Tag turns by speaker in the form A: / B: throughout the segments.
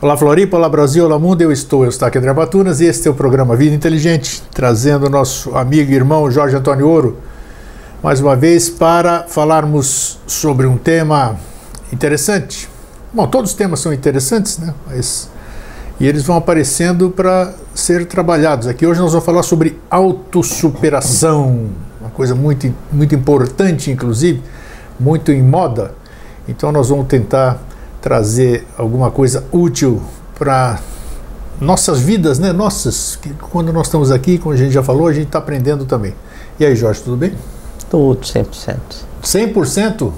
A: Olá Floripa, olá Brasil, olá mundo, eu estou, eu estou aqui André Batunas e este é o programa Vida Inteligente, trazendo o nosso amigo e irmão Jorge Antônio Ouro, mais uma vez para falarmos sobre um tema interessante. Bom, todos os temas são interessantes, né? Mas, e eles vão aparecendo para ser trabalhados. Aqui hoje nós vamos falar sobre autossuperação, uma coisa muito, muito importante, inclusive, muito em moda. Então nós vamos tentar trazer alguma coisa útil para nossas vidas, né? Nossas, que quando nós estamos aqui, como a gente já falou, a gente está aprendendo também. E aí, Jorge, tudo bem?
B: Tudo, 100%.
A: 100%?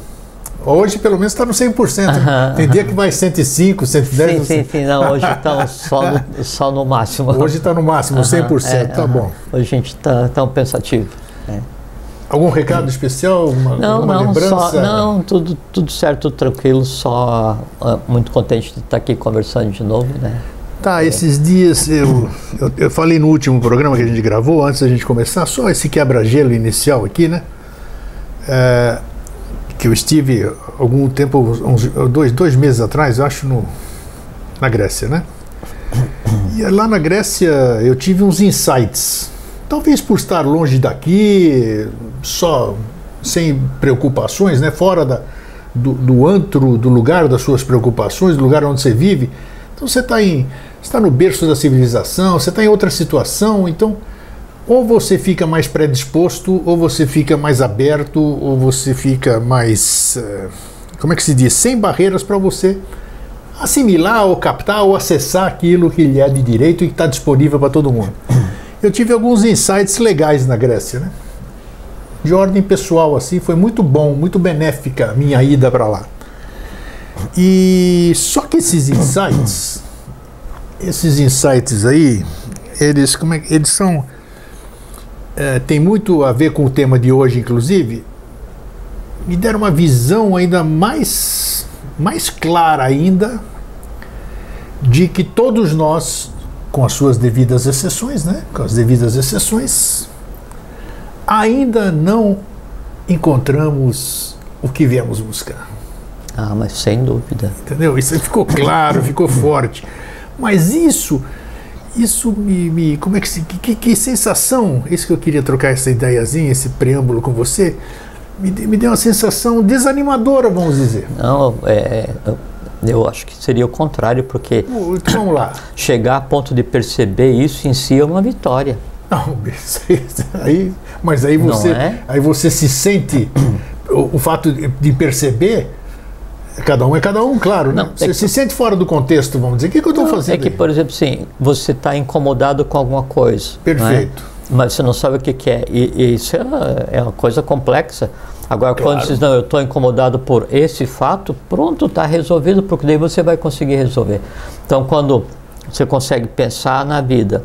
A: Hoje, pelo menos, está no 100%. Aham, Tem dia que vai 105, 110.
B: Sim, sim, sim. Não, hoje está só, no, só no máximo.
A: Hoje está no máximo, 100%. É, tá bom.
B: Hoje a gente está tão pensativo. É.
A: Algum recado especial? Uma,
B: não, não, lembrança? Só, não, tudo, tudo certo, tudo tranquilo, só uh, muito contente de estar aqui conversando de novo, né?
A: Tá, esses dias eu, eu, eu, falei no último programa que a gente gravou, antes da gente começar, só esse quebra-gelo inicial aqui, né? É, que eu estive algum tempo, uns dois, dois meses atrás, eu acho, no, na Grécia, né? E lá na Grécia eu tive uns insights Talvez por estar longe daqui, só sem preocupações, né? fora da, do, do antro, do lugar das suas preocupações, do lugar onde você vive. Então você está em está no berço da civilização, você está em outra situação, então ou você fica mais predisposto, ou você fica mais aberto, ou você fica mais, eh, como é que se diz, sem barreiras para você assimilar ou captar ou acessar aquilo que lhe é de direito e que está disponível para todo mundo eu tive alguns insights legais na Grécia, né? De ordem pessoal, assim, foi muito bom, muito benéfica a minha ida para lá. E só que esses insights, esses insights aí, eles, como é, eles são. É, tem muito a ver com o tema de hoje, inclusive, me deram uma visão ainda mais, mais clara ainda de que todos nós com as suas devidas exceções, né? Com as devidas exceções, ainda não encontramos o que viemos buscar.
B: Ah, mas sem dúvida.
A: Entendeu? Isso ficou claro, ficou forte. Mas isso, isso me, me como é que, se, que, que sensação, isso que eu queria trocar essa ideiazinha, esse preâmbulo com você, me, me deu uma sensação desanimadora, vamos dizer.
B: Não, é, eu acho que seria o contrário, porque
A: então, vamos lá.
B: chegar a ponto de perceber isso em si é uma vitória.
A: Não, aí, mas aí você, é? aí você se sente o, o, fato de perceber. Cada um é cada um, claro. Né? Não, né? Você é que, se sente fora do contexto, vamos dizer. O que, que eu estou fazendo?
B: É que,
A: aí?
B: por exemplo, sim, você está incomodado com alguma coisa.
A: É? Perfeito.
B: É? Mas você não sabe o que, que é. E, e isso é, é uma coisa complexa. Agora, claro. quando diz, não, eu estou incomodado por esse fato, pronto, está resolvido, porque daí você vai conseguir resolver. Então, quando você consegue pensar na vida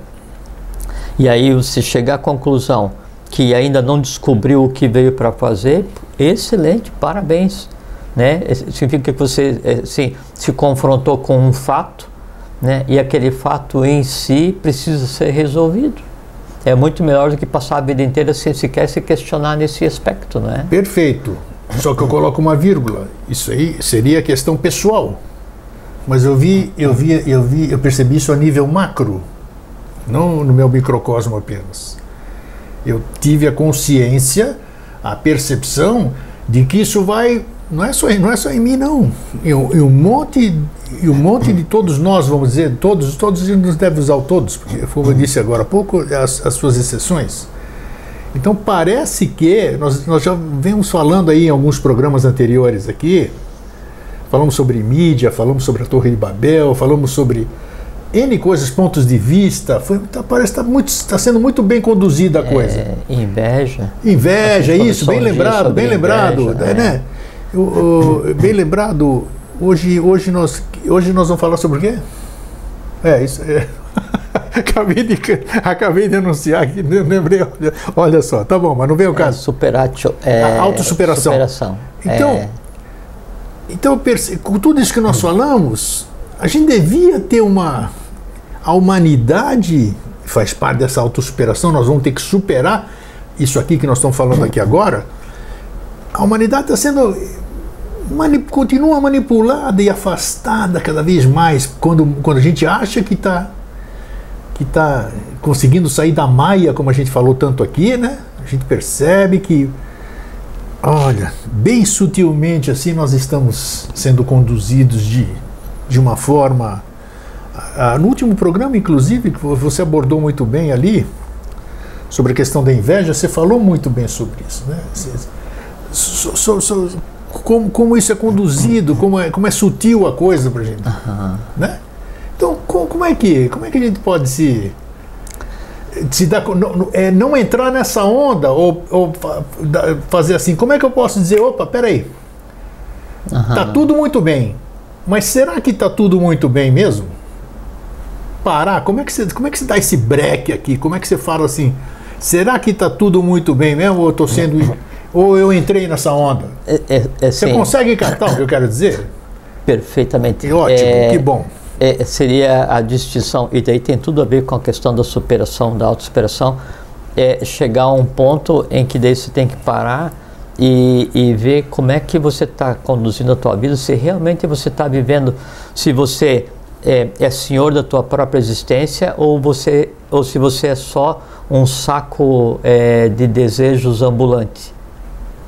B: e aí você chegar à conclusão que ainda não descobriu o que veio para fazer, excelente, parabéns. Né? Significa que você assim, se confrontou com um fato né? e aquele fato em si precisa ser resolvido é muito melhor do que passar a vida inteira sem sequer se questionar nesse aspecto, não é?
A: Perfeito. Só que eu coloco uma vírgula. Isso aí seria questão pessoal. Mas eu vi, eu vi, eu vi, eu percebi isso a nível macro, não no meu microcosmo apenas. Eu tive a consciência, a percepção de que isso vai não é só, não é só em mim, não. E, um monte, e um monte de todos nós, vamos dizer, todos, todos nos deve usar o todos, porque, como eu disse agora há pouco, as, as suas exceções. Então parece que, nós, nós já vemos falando aí em alguns programas anteriores aqui, falamos sobre mídia, falamos sobre a Torre de Babel, falamos sobre N coisas, pontos de vista. Foi, tá, parece que está tá sendo muito bem conduzida a coisa.
B: É, inveja.
A: Inveja, isso, bem lembrado, bem lembrado. Inveja, né? Né? bem lembrado, hoje, hoje, nós, hoje nós vamos falar sobre o quê? É, isso é. acabei, de, acabei de anunciar aqui, lembrei, olha, olha só, tá bom, mas não vem o é, caso.
B: Superatio, é,
A: autossuperação.
B: Superação.
A: Então, é. então, com tudo isso que nós falamos, a gente devia ter uma. A humanidade faz parte dessa autossuperação, nós vamos ter que superar isso aqui que nós estamos falando aqui agora. A humanidade está sendo manip, continua manipulada e afastada cada vez mais quando, quando a gente acha que está que tá conseguindo sair da maia, como a gente falou tanto aqui, né? A gente percebe que, olha, bem sutilmente assim nós estamos sendo conduzidos de, de uma forma. Ah, no último programa, inclusive, que você abordou muito bem ali, sobre a questão da inveja, você falou muito bem sobre isso, né? So, so, so, como, como isso é conduzido, como é, como é sutil a coisa para gente, uhum. né? Então, como, como, é que como é que a gente pode se se dar, não, é, não entrar nessa onda ou, ou, fazer assim? Como é que eu posso dizer, opa, peraí, uhum. tá tudo muito bem, mas será que tá tudo muito bem mesmo? Parar, como é que você, como é que você dá esse break aqui? Como é que você fala assim? Será que tá tudo muito bem mesmo ou eu tô sendo ou eu entrei nessa onda? É, é, é, Você consegue captar o que eu quero dizer?
B: Perfeitamente.
A: Ótimo, é, que bom.
B: É, seria a distinção, e daí tem tudo a ver com a questão da superação, da autossuperação, é chegar a um ponto em que daí você tem que parar e, e ver como é que você está conduzindo a tua vida, se realmente você está vivendo, se você é, é, senhor da tua própria existência ou você ou se você é só um saco é, de desejos ambulante.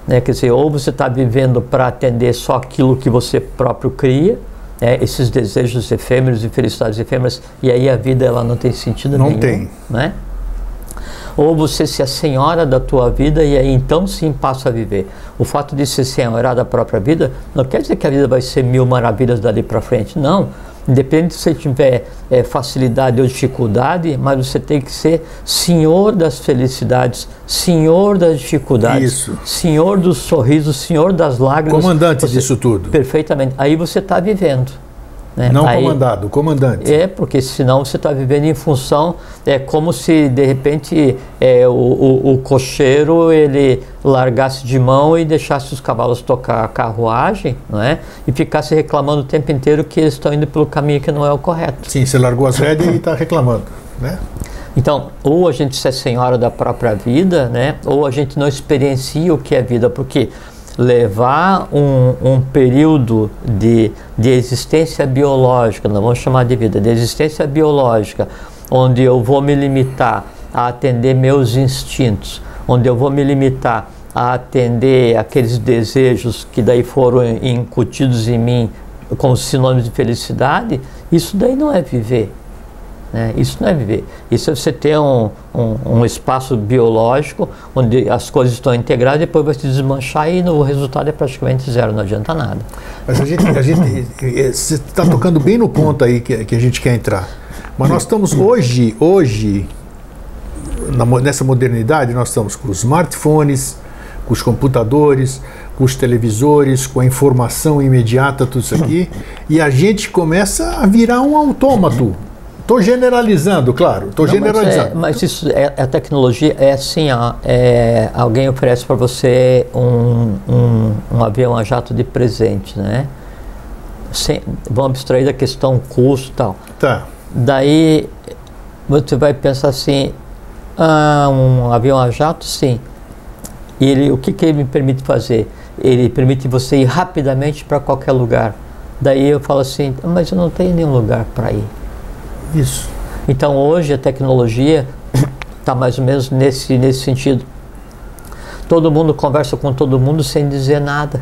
B: Né? Quer dizer, ou você está vivendo para atender só aquilo que você próprio cria, né? esses desejos efêmeros e felicidades efêmeras, e aí a vida ela não tem sentido
A: não
B: nenhum.
A: Não tem.
B: Né? Ou você se é senhora da tua vida e aí então sim passa a viver. O fato de ser senhora da própria vida não quer dizer que a vida vai ser mil maravilhas dali para frente. Não. Independente se você tiver é, facilidade ou dificuldade, mas você tem que ser senhor das felicidades, senhor das dificuldades,
A: Isso.
B: senhor dos sorrisos, senhor das lágrimas.
A: Comandante você, disso tudo.
B: Perfeitamente. Aí você está vivendo.
A: Né? Não Aí, comandado, comandante.
B: É, porque senão você está vivendo em função, é como se de repente é, o, o, o, cocheiro ele largasse de mão e deixasse os cavalos tocar a carruagem, não é? E ficasse reclamando o tempo inteiro que eles estão indo pelo caminho que não é o correto.
A: Sim, você largou as rédeas e está reclamando, né?
B: Então, ou a gente é senhora da própria vida, né? Ou a gente não experiencia o que é vida, porque levar um, um período de, de existência biológica, não vamos chamar de vida, de existência biológica, onde eu vou me limitar a atender meus instintos, onde eu vou me limitar a atender aqueles desejos que daí foram incutidos em mim como sinônimos de felicidade, isso daí não é viver. Né? Isso não é viver. Isso é você ter um, um, um, espaço biológico onde as coisas estão integradas, depois vai se desmanchar e o resultado é praticamente zero, não adianta nada.
A: Mas a gente, a gente você está tocando bem no ponto aí que, que a gente quer entrar. Mas nós estamos hoje, hoje, na, nessa modernidade, nós estamos com os smartphones, com os computadores, com os televisores, com a informação imediata, tudo isso aqui, e a gente começa a virar um autômato. Estou generalizando, claro. Estou generalizando.
B: Mas, é, mas isso é, a tecnologia é assim, ó, é, alguém oferece para você um, um, um, avião a jato de presente, né? Sem, vamos abstrair da questão custo e tal.
A: Tá.
B: Daí você vai pensar assim, ah, um avião a jato, sim. E ele, o que, que ele me permite fazer? Ele permite você ir rapidamente para qualquer lugar. Daí eu falo assim, mas eu não tenho nenhum lugar para ir.
A: Isso.
B: Então hoje a tecnologia está mais ou menos nesse, nesse sentido. Todo mundo conversa com todo mundo sem dizer nada.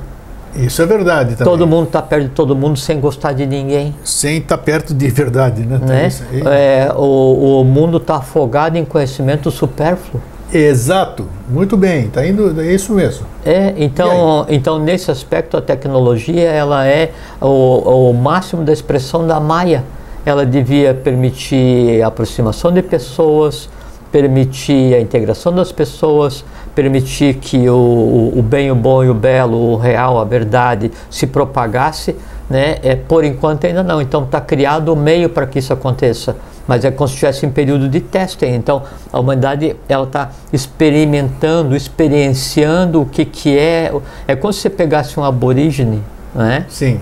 A: Isso é verdade também.
B: Todo mundo está perto de todo mundo sem gostar de ninguém.
A: Sem estar tá perto de verdade, né?
B: né? É, o, o mundo está afogado em conhecimento supérfluo.
A: Exato, muito bem, está indo, é isso mesmo.
B: É, então, então nesse aspecto a tecnologia ela é o, o máximo da expressão da Maia ela devia permitir a aproximação de pessoas, permitir a integração das pessoas, permitir que o, o bem, o bom e o belo, o real, a verdade se propagasse, né? É, por enquanto ainda não. Então está criado o meio para que isso aconteça, mas é como se estivesse em período de teste. Então a humanidade ela está experimentando, experienciando o que que é. É como se você pegasse um aborígene, né?
A: Sim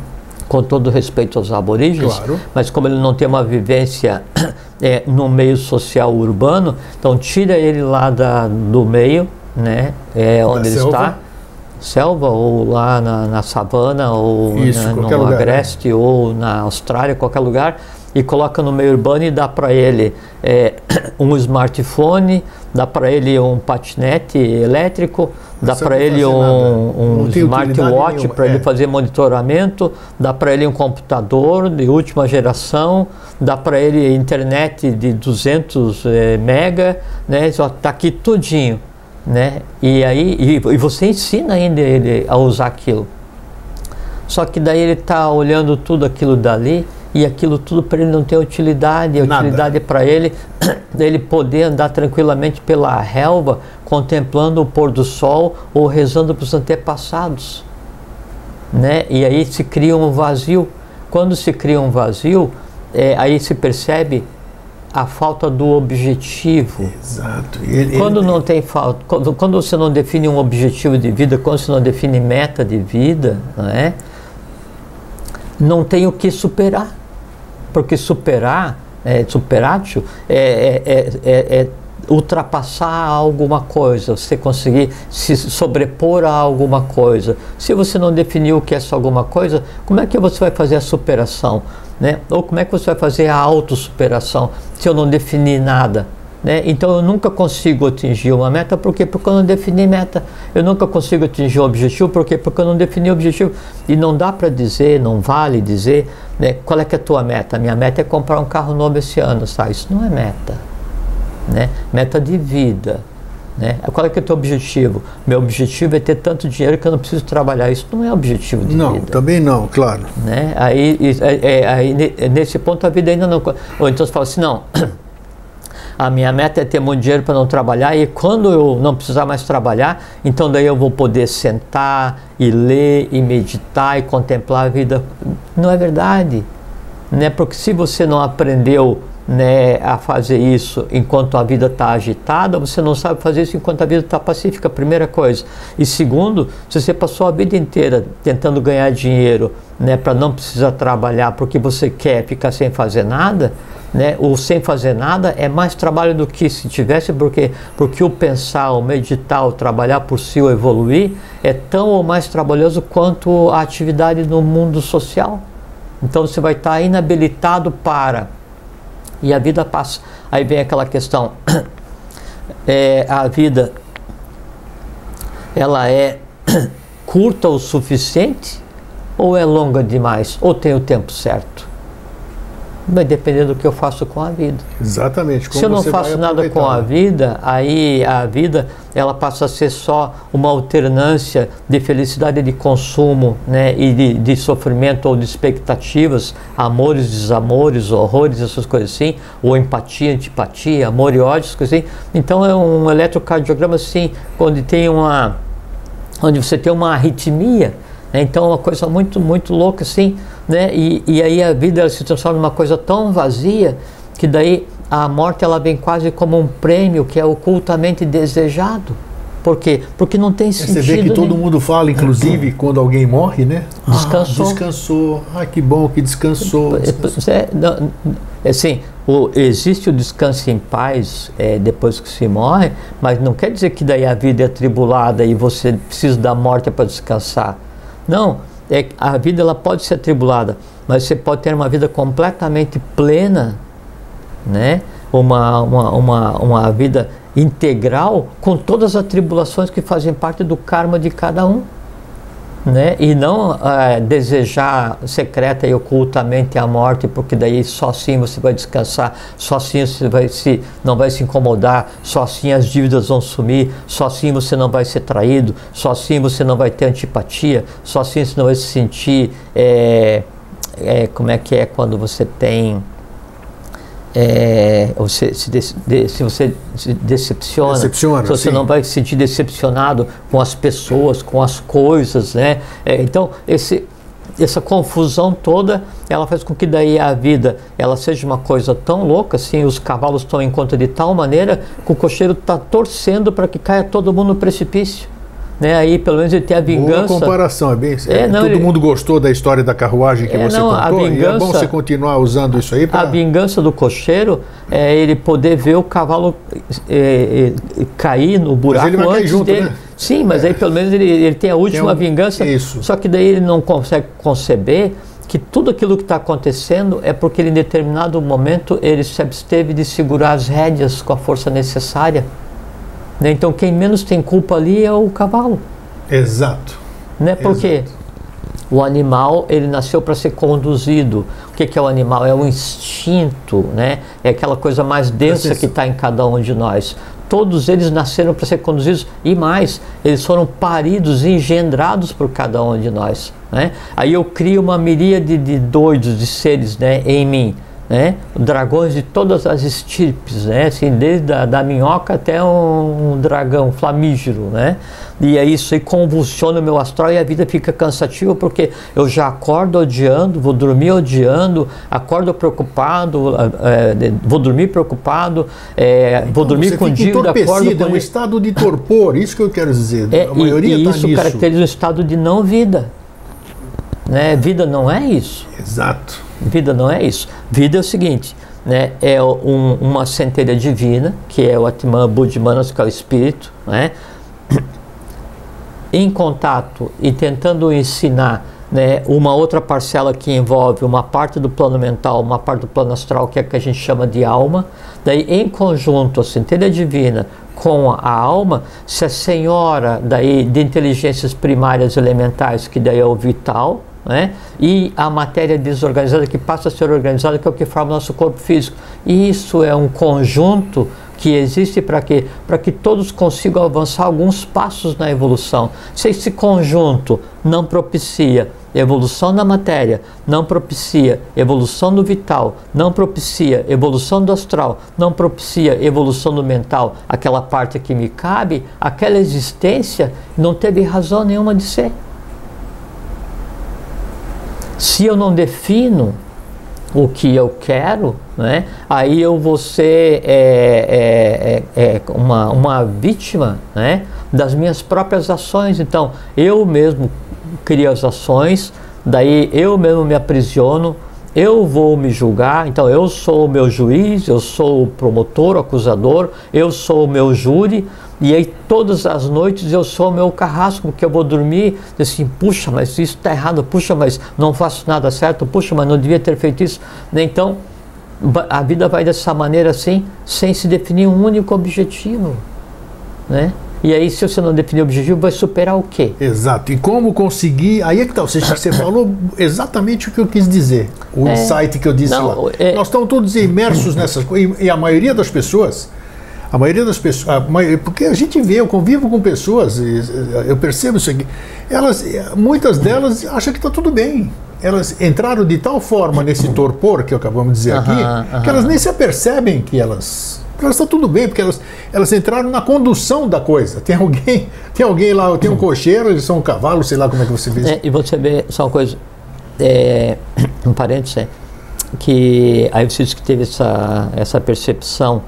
B: com todo respeito aos aborígenes,
A: claro.
B: mas como ele não tem uma vivência é, no meio social urbano, então tira ele lá da, do meio, né, é, onde ele está, selva ou lá na, na savana ou
A: Isso,
B: na, no
A: lugar,
B: agreste ou na Austrália, qualquer lugar, e coloca no meio urbano e dá para ele é, um smartphone, dá para ele um patinete elétrico, dá para ele um, um smartwatch para ele
A: é.
B: fazer monitoramento, dá para ele um computador de última geração, dá para ele internet de 200 eh, mega, né? Só tá aqui tudinho, né? E aí e, e você ensina ainda ele a usar aquilo. Só que daí ele está olhando tudo aquilo dali e aquilo tudo para ele não tem utilidade. A
A: Nada.
B: utilidade é para ele ele poder andar tranquilamente pela relva, contemplando o pôr do sol ou rezando para os antepassados. Né? E aí se cria um vazio. Quando se cria um vazio, é, aí se percebe a falta do objetivo.
A: Exato. Ele-
B: Quando
A: ele-
B: não tem falta, quando, quando você não define um objetivo de vida, quando você não define meta de vida, não é? Não tem o que superar. Porque superar, é, superatio, é, é, é, é, é ultrapassar alguma coisa, você conseguir se sobrepor a alguma coisa. Se você não definiu o que é essa alguma coisa, como é que você vai fazer a superação? Né? Ou como é que você vai fazer a autossuperação se eu não definir nada? Né? Então eu nunca consigo atingir uma meta, por quê? Porque eu não defini meta. Eu nunca consigo atingir um objetivo, por quê? Porque eu não defini o objetivo. E não dá para dizer, não vale dizer, né? qual é que é a tua meta? Minha meta é comprar um carro novo esse ano, tá? Isso não é meta. Né? Meta de vida. Né? Qual é que é o teu objetivo? Meu objetivo é ter tanto dinheiro que eu não preciso trabalhar. Isso não é objetivo de
A: Não,
B: vida
A: também não, claro.
B: né? Aí, é- é- aí ne- nesse ponto a vida ainda não. Ou então você fala assim, não. A minha meta é ter muito dinheiro para não trabalhar e quando eu não precisar mais trabalhar, então daí eu vou poder sentar e ler e meditar e contemplar a vida. Não é verdade, né? Porque se você não aprendeu né, a fazer isso enquanto a vida está agitada, você não sabe fazer isso enquanto a vida está pacífica, primeira coisa. E segundo, se você passou a vida inteira tentando ganhar dinheiro né, para não precisar trabalhar porque você quer ficar sem fazer nada, né, o sem fazer nada é mais trabalho do que se tivesse, porque, porque o pensar, o meditar, o trabalhar por si, o evoluir, é tão ou mais trabalhoso quanto a atividade no mundo social. Então você vai estar inabilitado para. E a vida passa. Aí vem aquela questão. É, a vida ela é curta o suficiente ou é longa demais? Ou tem o tempo certo? Vai depender do que eu faço com a vida.
A: Exatamente.
B: Se eu não faço nada com a vida, aí a vida ela passa a ser só uma alternância de felicidade de consumo né, e de, de sofrimento ou de expectativas, amores, desamores, horrores, essas coisas assim, ou empatia, antipatia, amor e ódio, essas coisas assim. Então é um eletrocardiograma assim, onde tem uma onde você tem uma arritmia, né? então é uma coisa muito, muito louca assim, né? E, e aí a vida ela se transforma numa coisa tão vazia que daí a morte ela vem quase como um prêmio que é ocultamente desejado. Por quê? Porque não tem sentido.
A: Você vê que todo
B: nenhum.
A: mundo fala, inclusive, quando alguém morre, né?
B: Descansou.
A: Ah, descansou. Ah, que bom que descansou. descansou.
B: É, não, assim, o, existe o descanso em paz é, depois que se morre, mas não quer dizer que daí a vida é atribulada e você precisa da morte para descansar. Não, é, a vida ela pode ser atribulada, mas você pode ter uma vida completamente plena, né? uma, uma, uma, uma vida integral com todas as atribulações que fazem parte do karma de cada um né? E não eh, desejar secreta e ocultamente a morte, porque daí só assim você vai descansar, só assim você vai se, não vai se incomodar, só assim as dívidas vão sumir, só assim você não vai ser traído, só assim você não vai ter antipatia, só assim você não vai se sentir. eh, eh, como é que é quando você tem. É, você, se, de- de- se você se decepciona,
A: Decepciona,
B: se você
A: sim.
B: não vai se sentir decepcionado com as pessoas, com as coisas, né? É, então, esse, essa confusão toda, ela faz com que daí a vida, ela seja uma coisa tão louca, assim, os cavalos estão em conta de tal maneira que o cocheiro está torcendo para que caia todo mundo no precipício. Né? Aí pelo menos ele tem a vingança.
A: Boa comparação, é bem. É, não, todo ele... mundo gostou da história da carruagem que é, você não, contou. Vingança, é bom você continuar usando isso aí. Pra...
B: A vingança do cocheiro é ele poder ver o cavalo é, é, cair no buraco
A: mas ele vai antes junto, dele. Né?
B: Sim, mas aí pelo menos ele, ele tem a última tem um... vingança. Isso. Só que daí ele não consegue conceber que tudo aquilo que está acontecendo é porque ele, em determinado momento ele se absteve de segurar as rédeas com a força necessária. Né? Então quem menos tem culpa ali é o cavalo.
A: Exato.
B: Né? Porque o animal ele nasceu para ser conduzido. O que, que, é o animal? É o instinto, né? é aquela coisa mais densa que está em cada um de nós. Todos eles nasceram para ser conduzidos e mais, eles foram paridos e engendrados por cada um de nós. Né? Aí eu crio uma miríade de doidos, de seres né, em mim né? dragões de todas as estirpes, né? assim, desde a da minhoca até um, um dragão flamígero. Né? E é isso aí convulsiona o meu astral e a vida fica cansativa porque eu já acordo odiando, vou dormir odiando, acordo preocupado, é, vou dormir preocupado, é, então, vou dormir com dívida, acordo
A: com... É um estado de torpor, isso que eu quero dizer. É, a maioria
B: e,
A: e
B: tá isso
A: nisso.
B: caracteriza um estado de não vida. Né? Vida não é isso.
A: Exato.
B: Vida não é isso. Vida é o seguinte, né? É um, uma centelha divina, que é o Atman Buddhimanas, que é o espírito, né? em contato e tentando ensinar né, uma outra parcela que envolve uma parte do plano mental, uma parte do plano astral, que é que a gente chama de alma. Daí, em conjunto, a centelha divina com a alma, se a senhora daí de inteligências primárias elementais, que daí é o vital, né? e a matéria desorganizada que passa a ser organizada, que é o que forma o nosso corpo físico. Isso é um conjunto que existe para quê? Para que todos consigam avançar alguns passos na evolução. Se esse conjunto não propicia evolução da matéria, não propicia evolução do vital, não propicia evolução do astral, não propicia evolução do mental, aquela parte que me cabe, aquela existência não teve razão nenhuma de ser. Se eu não defino o que eu quero, né, aí eu vou ser é, é, é, é, uma, uma vítima né, das minhas próprias ações. Então, eu mesmo crio as ações, daí eu mesmo me aprisiono, eu vou me julgar, então eu sou o meu juiz, eu sou o promotor, o acusador, eu sou o meu júri, e aí todas as noites eu sou meu carrasco, porque eu vou dormir assim, puxa, mas isso está errado, puxa, mas não faço nada certo, puxa, mas não devia ter feito isso. Então a vida vai dessa maneira assim, sem se definir um único objetivo. Né? E aí, se você não definir o objetivo, vai superar o quê?
A: Exato. E como conseguir. Aí é que tá. Você, você falou exatamente o que eu quis dizer. O é, insight que eu disse não, lá. É, Nós estamos todos imersos nessas coisas. E a maioria das pessoas a maioria das pessoas, a porque a gente vê, eu convivo com pessoas, eu percebo isso aqui, elas, muitas delas acham que está tudo bem. Elas entraram de tal forma nesse torpor que acabamos de dizer aqui, que elas nem se apercebem que elas elas estão tudo bem, porque elas, elas entraram na condução da coisa. Tem alguém, tem alguém lá, tem um cocheiro, eles são um cavalo, sei lá como é que você vê
B: É, e você vê só uma coisa, é, um parênteses, é, que aí você disse que teve essa, essa percepção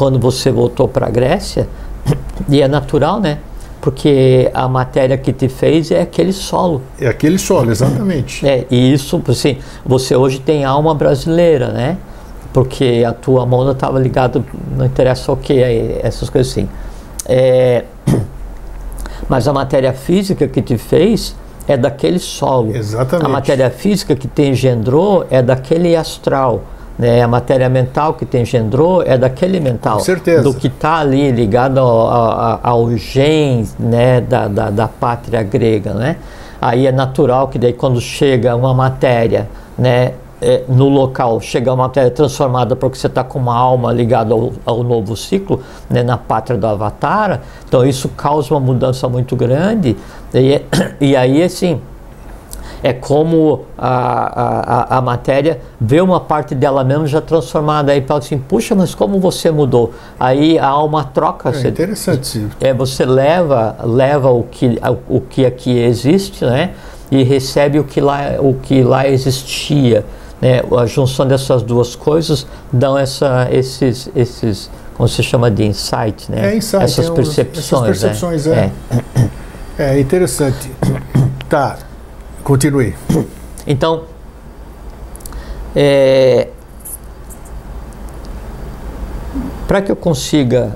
B: quando você voltou para a Grécia, e é natural, né? Porque a matéria que te fez é aquele solo.
A: É aquele solo, exatamente.
B: É, e isso, assim, você hoje tem alma brasileira, né? Porque a tua mão estava ligada, não interessa o que, essas coisas assim. É, mas a matéria física que te fez é daquele solo.
A: Exatamente.
B: A matéria física que te engendrou é daquele astral. Né, a matéria mental que te engendrou é daquele mental.
A: Com certeza.
B: Do que está ali ligado ao, ao, ao gen né, da, da, da, pátria grega. Né? Aí é natural que daí quando chega uma matéria né, é, no local, chega uma matéria transformada porque você está com uma alma ligada ao, ao novo ciclo, né, na pátria do Avatar, então isso causa uma mudança muito grande. E, e aí, assim, é como a, a, a matéria vê uma parte dela mesmo já transformada. Aí fala assim, puxa, mas como você mudou? Aí a alma troca. É
A: você, interessante.
B: É, você leva, leva o, que, o que aqui existe, né? E recebe o que lá, o que lá existia. Né? A junção dessas duas coisas dão essa, esses, esses, como se chama de insight, né?
A: É insight,
B: essas,
A: é
B: percepções,
A: essas percepções.
B: Né?
A: É. é. É interessante. Tá, continue.
B: Então, é, para que eu consiga.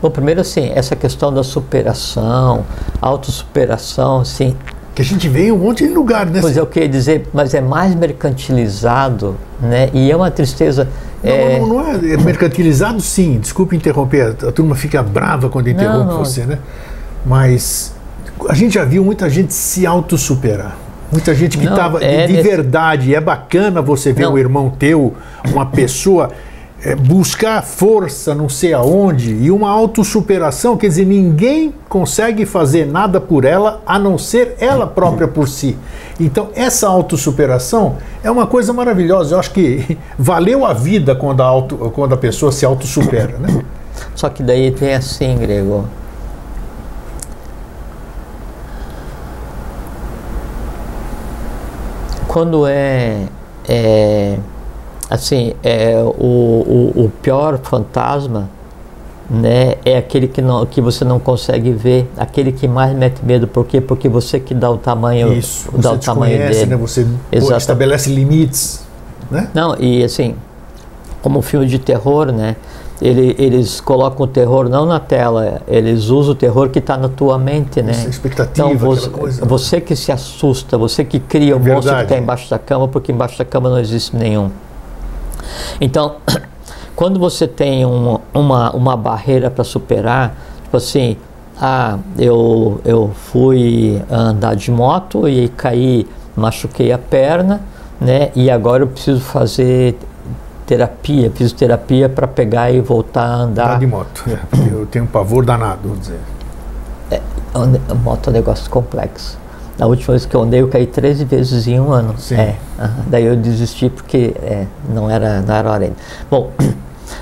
B: Bom, primeiro assim, essa questão da superação, autossuperação, assim.
A: Que a gente vê em um monte de lugar, né?
B: Pois é, eu queria dizer, mas é mais mercantilizado, né? E é uma tristeza.
A: Não,
B: é,
A: não, não é, mercantilizado, sim. Desculpe interromper, a turma fica brava quando interrompe
B: não.
A: você, né? Mas a gente já viu muita gente se autossuperar. Muita gente que estava
B: é
A: de
B: nesse-
A: verdade. É bacana você ver
B: Não.
A: um irmão teu, uma pessoa, é, buscar força não sei aonde e uma autossuperação. Quer dizer, ninguém consegue fazer nada por ela a não ser ela própria por si. Então, essa autossuperação é uma coisa maravilhosa. Eu acho que valeu a vida quando a, auto, quando a pessoa se autossupera, né?
B: Só que daí tem assim, Grego. Quando é, é assim, é o, o, o pior fantasma, né, é aquele que, não, que você não consegue ver, aquele que mais mete medo, por quê? Porque você que dá o tamanho,
A: Isso,
B: dá
A: você
B: o tamanho
A: desconhece,
B: dele.
A: né? Você
B: Exato.
A: estabelece limites, né?
B: Não, e assim, como filme de terror, né? Ele, eles colocam o terror não na tela, eles usam o terror que está na tua mente, né?
A: Essa expectativa,
B: Então você,
A: coisa.
B: você que se assusta, você que cria o
A: É
B: monstro que está embaixo da cama, porque embaixo da cama não existe nenhum. Então, quando você tem uma, uma, uma barreira para superar, tipo assim, ah, eu, eu fui andar de moto e caí, machuquei a perna, né? E agora eu preciso fazer terapia, fisioterapia para pegar e voltar a
A: Andar
B: andar.
A: de moto. é, eu tenho um pavor danado, vamos dizer.
B: Ande- Moto é um negócio complexo. Na última vez que eu andei, eu caí 13 vezes em um ano.
A: Sim.
B: É, aham. daí eu desisti porque é, não, era, não era hora ainda. Bom,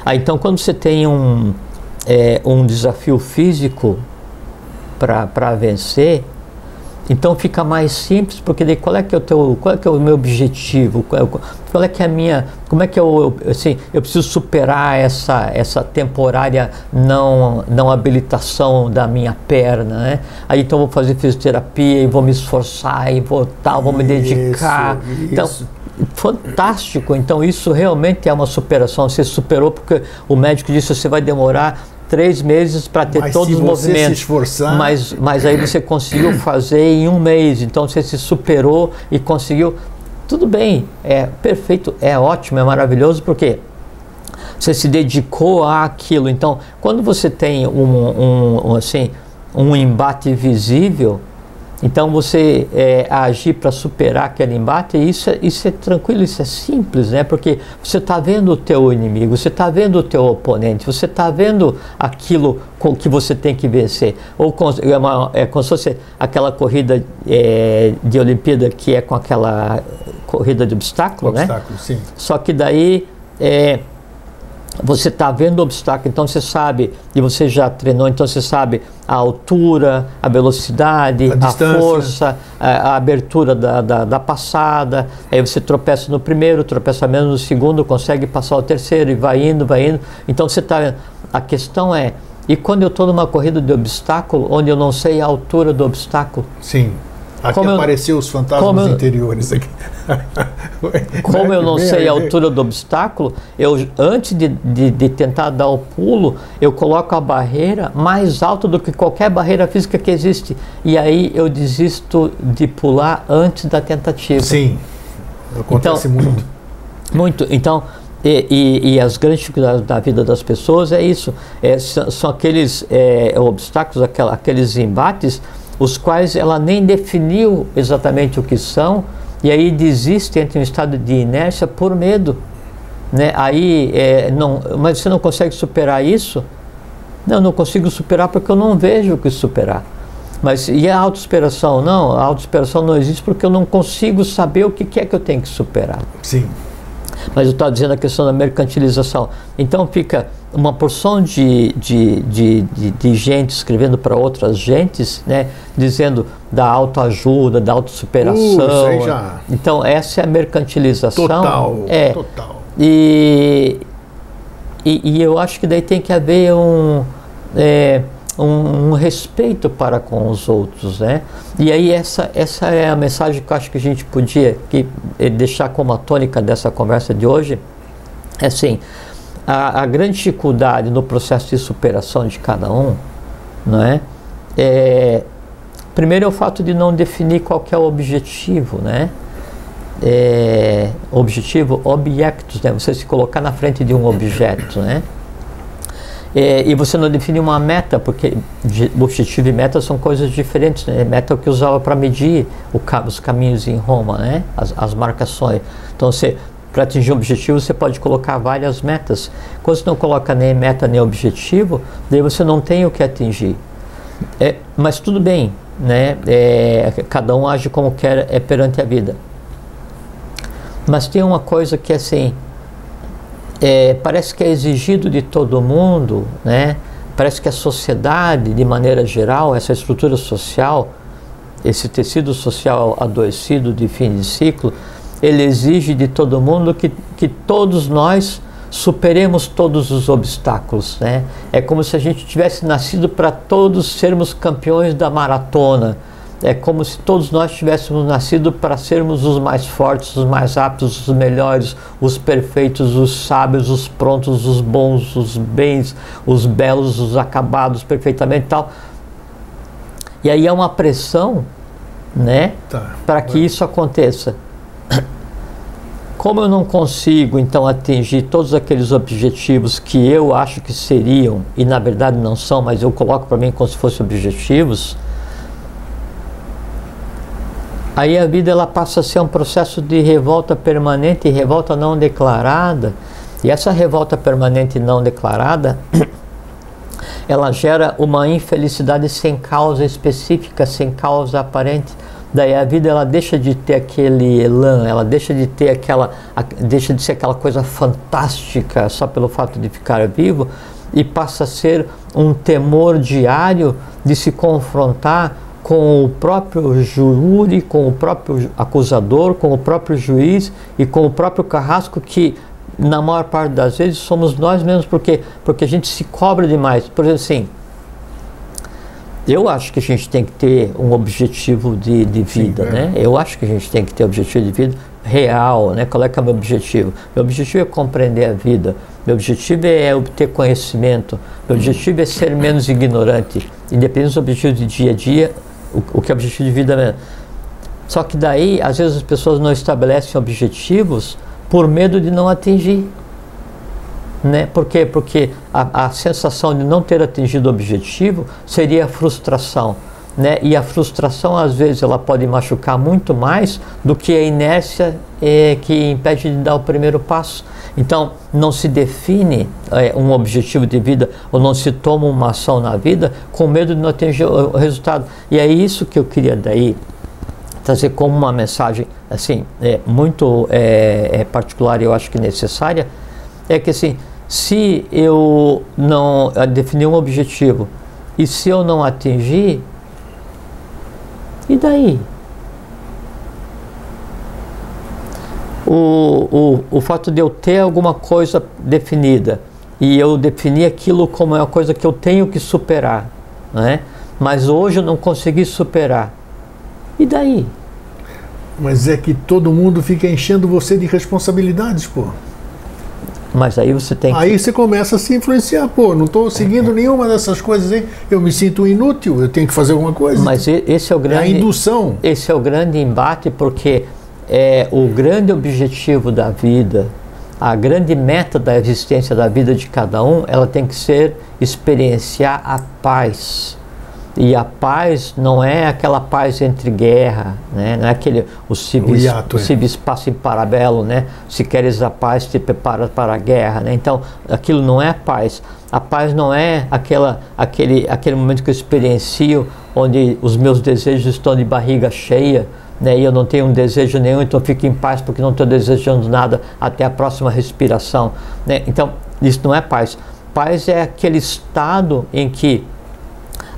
B: aí, então quando você tem um, é, um desafio físico para vencer, então fica mais simples, porque daí qual é que é o teu, qual é que é o meu objetivo, qual é, qual é que é a minha, como é que eu, assim, eu preciso superar essa, essa temporária não, não habilitação da minha perna, né? Aí então vou fazer fisioterapia e vou me esforçar e vou tal, vou me dedicar.
A: Isso,
B: Então,
A: isso.
B: fantástico. Então isso realmente é uma superação. Você superou porque o médico disse que você vai demorar três meses para ter
A: Mas
B: todos os
A: você se
B: movimentos.
A: esforçar-
B: Mas, mas aí você conseguiu fazer em um mês. Então você se superou e conseguiu. Tudo bem, é perfeito, é ótimo, é maravilhoso, porque você se dedicou àquilo. Então, quando você tem um, um- um, assim, um embate visível, então você é, agir para superar aquele embate, isso é, isso é tranquilo, isso é simples, né? Porque você está vendo o teu inimigo, você está vendo o teu oponente, você está vendo aquilo com que você tem que vencer. Ou com, é, uma, é como se fosse aquela corrida é, de Olimpíada que é com aquela corrida de obstáculo, né?
A: Obstáculo, sim.
B: Só que daí é, você está vendo o obstáculo, então você sabe, e você já treinou, então você sabe a altura, a velocidade,
A: A
B: a, força, a, a abertura da, da, da passada. Aí você tropeça no primeiro, tropeça menos no segundo, consegue passar o terceiro e vai indo, vai indo. Então você está vendo. A questão é, e quando eu estou numa corrida de obstáculo, onde eu não sei a altura do obstáculo,
A: Sim. Aqui
B: Como eu-
A: apareceu os fantasmas
B: eu-
A: interiores aqui.
B: Como eu não sei a altura do obstáculo, eu antes de, de, de tentar dar o pulo, eu coloco a barreira mais alta do que qualquer barreira física que existe. E aí eu desisto de pular antes da tentativa.
A: Sim. Acontece
B: Então-
A: muito.
B: Muito. Então, e, e- e as grandes dificuldades da vida das pessoas é isso. É, são, são aqueles é, obstáculos, aquela- aqueles embates, os quais ela nem definiu exatamente o que são, e aí desiste, entra em um estado de inércia por medo. Né? Aí, é, não, mas você não consegue superar isso? Não, não consigo superar porque eu não vejo o que superar. Mas e a autossuperação? Não, a autossuperação não existe porque eu não consigo saber o que que é que eu tenho que superar.
A: Sim.
B: Mas eu estava dizendo a questão da mercantilização. Então fica uma porção de, de, de, de, de gente escrevendo para outras gentes, né, dizendo da autoajuda, da autossuperação.
A: Uh, já-
B: Então essa é a mercantilização.
A: Total.
B: É.
A: Total.
B: E, e, e eu acho que daí tem que haver um. é, um, um, respeito para com os outros, né? E aí essa, essa é a mensagem que eu acho que a gente podia que, eh, deixar como a tônica dessa conversa de hoje, é assim, a, a grande dificuldade no processo de superação de cada um, não é? é primeiro é o fato de não definir qual é o objetivo, né? É, objetivo, objetos, né? Você se colocar na frente de um objeto, né? É, e você não define uma meta, porque objetivo e meta são coisas diferentes. Né? Meta é o que usava para medir o, os caminhos em Roma, né? as, as marcações. Então, você, para atingir um objetivo, você pode colocar várias metas. Quando você não coloca nem meta nem objetivo, daí você não tem o que atingir. É, mas tudo bem, né? É, cada um age como quer é perante a vida. Mas tem uma coisa que assim, é, parece que é exigido de todo mundo, né? Parece que a sociedade, de maneira geral, essa estrutura social, esse tecido social adoecido de fim de ciclo, ele exige de todo mundo que, que todos nós superemos todos os obstáculos, né? É como se a gente tivesse nascido para todos sermos campeões da maratona, é como se todos nós tivéssemos nascido para sermos os mais fortes, os mais aptos, os melhores, os perfeitos, os sábios, os prontos, os bons, os bens, os belos, os acabados perfeitamente e tal. E aí é uma pressão, né, tá. para que isso aconteça. Como eu não consigo então atingir todos aqueles objetivos que eu acho que seriam e na verdade não são, mas eu coloco para mim como se fossem objetivos, Aí a vida ela passa a ser um processo de revolta permanente e revolta não declarada. E essa revolta permanente não declarada, ela gera uma infelicidade sem causa específica, sem causa aparente. Daí a vida ela deixa de ter aquele elan, ela deixa de ter aquela, deixa de ser aquela coisa fantástica só pelo fato de ficar vivo e passa a ser um temor diário de se confrontar com o próprio júri, com o próprio acusador, com o próprio juiz e com o próprio carrasco que na maior parte das vezes somos nós mesmos porque porque a gente se cobra demais. Por exemplo, assim, eu acho que a gente tem que ter um objetivo de, de vida, Sim, é. né? Eu acho que a gente tem que ter objetivo de vida real, né? Qual é que é o meu objetivo? Meu objetivo é compreender a vida. Meu objetivo é obter conhecimento. Meu objetivo é ser menos ignorante. Independente dos objetivos de dia a dia, o, o que é objetivo de vida mesmo. Só que daí, às vezes as pessoas não estabelecem objetivos por medo de não atingir. Né? Por quê? Porque a, a sensação de não ter atingido o objetivo seria a frustração. Né? E a frustração, às vezes, ela pode machucar muito mais do que a inércia é, que impede de dar o primeiro passo. Então, não se define é, um objetivo de vida ou não se toma uma ação na vida com medo de não atingir o resultado. E é isso que eu queria daí trazer como uma mensagem assim é, muito é, é, particular e eu acho que necessária é que assim se eu não definir um objetivo e se eu não atingir e daí o, o, o fato de eu ter alguma coisa definida e eu definir aquilo como é uma coisa que eu tenho que superar, né? mas hoje eu não consegui superar. E daí?
A: Mas é que todo mundo fica enchendo você de responsabilidades, pô.
B: Mas aí você tem
A: que... Aí você começa a se influenciar, pô, não estou seguindo é. nenhuma dessas coisas, hein? Eu me sinto inútil, eu tenho que fazer alguma coisa.
B: Mas esse é o grande...
A: É a indução.
B: Esse é o grande embate, porque é o grande objetivo da vida, a grande meta da existência da vida de cada um, ela tem que ser experienciar a paz. E a paz não é aquela paz entre guerra, né? não é aquele o, cibis, o, hiato, o é. ciberespaço em parabelo, né? Se queres a paz, te prepara para a guerra, né? Então, aquilo não é paz. A paz não é aquela, aquele, aquele momento que eu experiencio onde os meus desejos estão de barriga cheia, né, e eu não tenho um desejo nenhum, então fico em paz porque não estou desejando nada até a próxima respiração. Né? Então, isso não é paz. Paz é aquele estado em que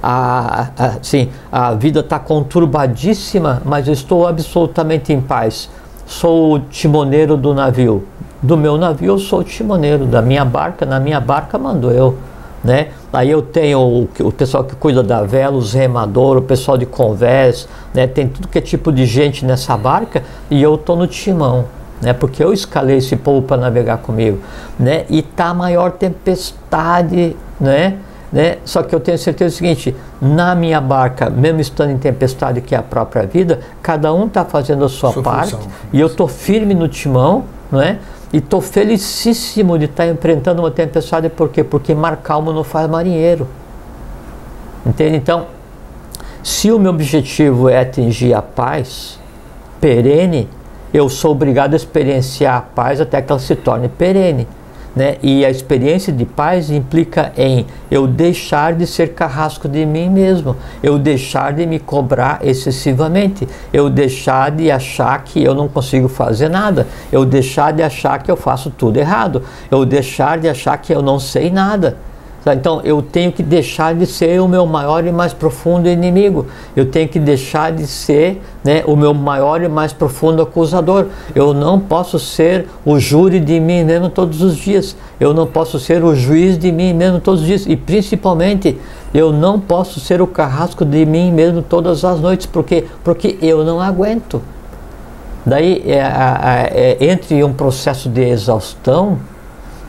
B: a, a, sim, a vida está conturbadíssima, mas eu estou absolutamente em paz. Sou o timoneiro do navio. Do meu navio eu sou o timoneiro, da minha barca, na minha barca mando eu. né? Aí eu tenho o, o pessoal que cuida da vela, os remadores, o pessoal de convés, né? Tem tudo que é tipo de gente nessa barca e eu tô no timão, né? Porque eu escalei esse povo para navegar comigo, né? E tá a maior tempestade, né? Né? Só que eu tenho certeza do seguinte: na minha barca, mesmo estando em tempestade, que é a própria vida, cada um está fazendo a sua, sua parte função. e eu estou firme no timão, não é? E estou felicíssimo de estar tá enfrentando uma tempestade, por quê? Porque mar calmo não faz marinheiro. Entende? Então, se o meu objetivo é atingir a paz perene, eu sou obrigado a experienciar a paz até que ela se torne perene. Né? E a experiência de paz implica em eu deixar de ser carrasco de mim mesmo, eu deixar de me cobrar excessivamente, eu deixar de achar que eu não consigo fazer nada, eu deixar de achar que eu faço tudo errado, eu deixar de achar que eu não sei nada. Então eu tenho que deixar de ser o meu maior e mais profundo inimigo. Eu tenho que deixar de ser né, o meu maior e mais profundo acusador. Eu não posso ser o júri de mim mesmo todos os dias. Eu não posso ser o juiz de mim mesmo todos os dias. E principalmente, eu não posso ser o carrasco de mim mesmo todas as noites. Por quê? Porque eu não aguento. Daí, é, é, é, entre um processo de exaustão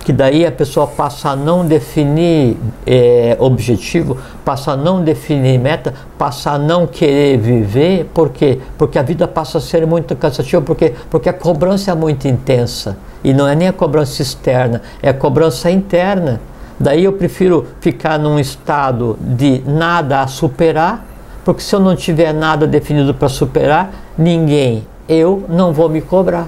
B: que daí a pessoa passa a não definir é, objetivo, passa a não definir meta, passa a não querer viver, por quê? Porque a vida passa a ser muito cansativa, porque, porque a cobrança é muito intensa. E não é nem a cobrança externa, é a cobrança interna. Daí eu prefiro ficar num estado de nada a superar, porque se eu não tiver nada definido para superar, ninguém, eu não vou me cobrar.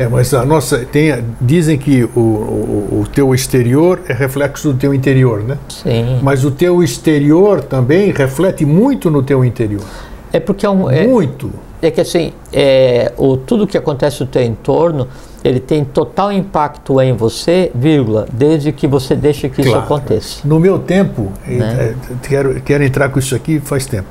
A: É, mas a nossa tem, dizem que o, o, o, teu exterior é reflexo do teu interior, né?
B: Sim.
A: Mas o teu exterior também reflete muito no teu interior.
B: É porque é um é,
A: muito.
B: É que assim, é, o, tudo que acontece no teu entorno, ele tem total impacto em você, vírgula, desde que você deixe que claro. isso aconteça.
A: No meu tempo, né? É, quero, quero entrar com isso aqui faz tempo.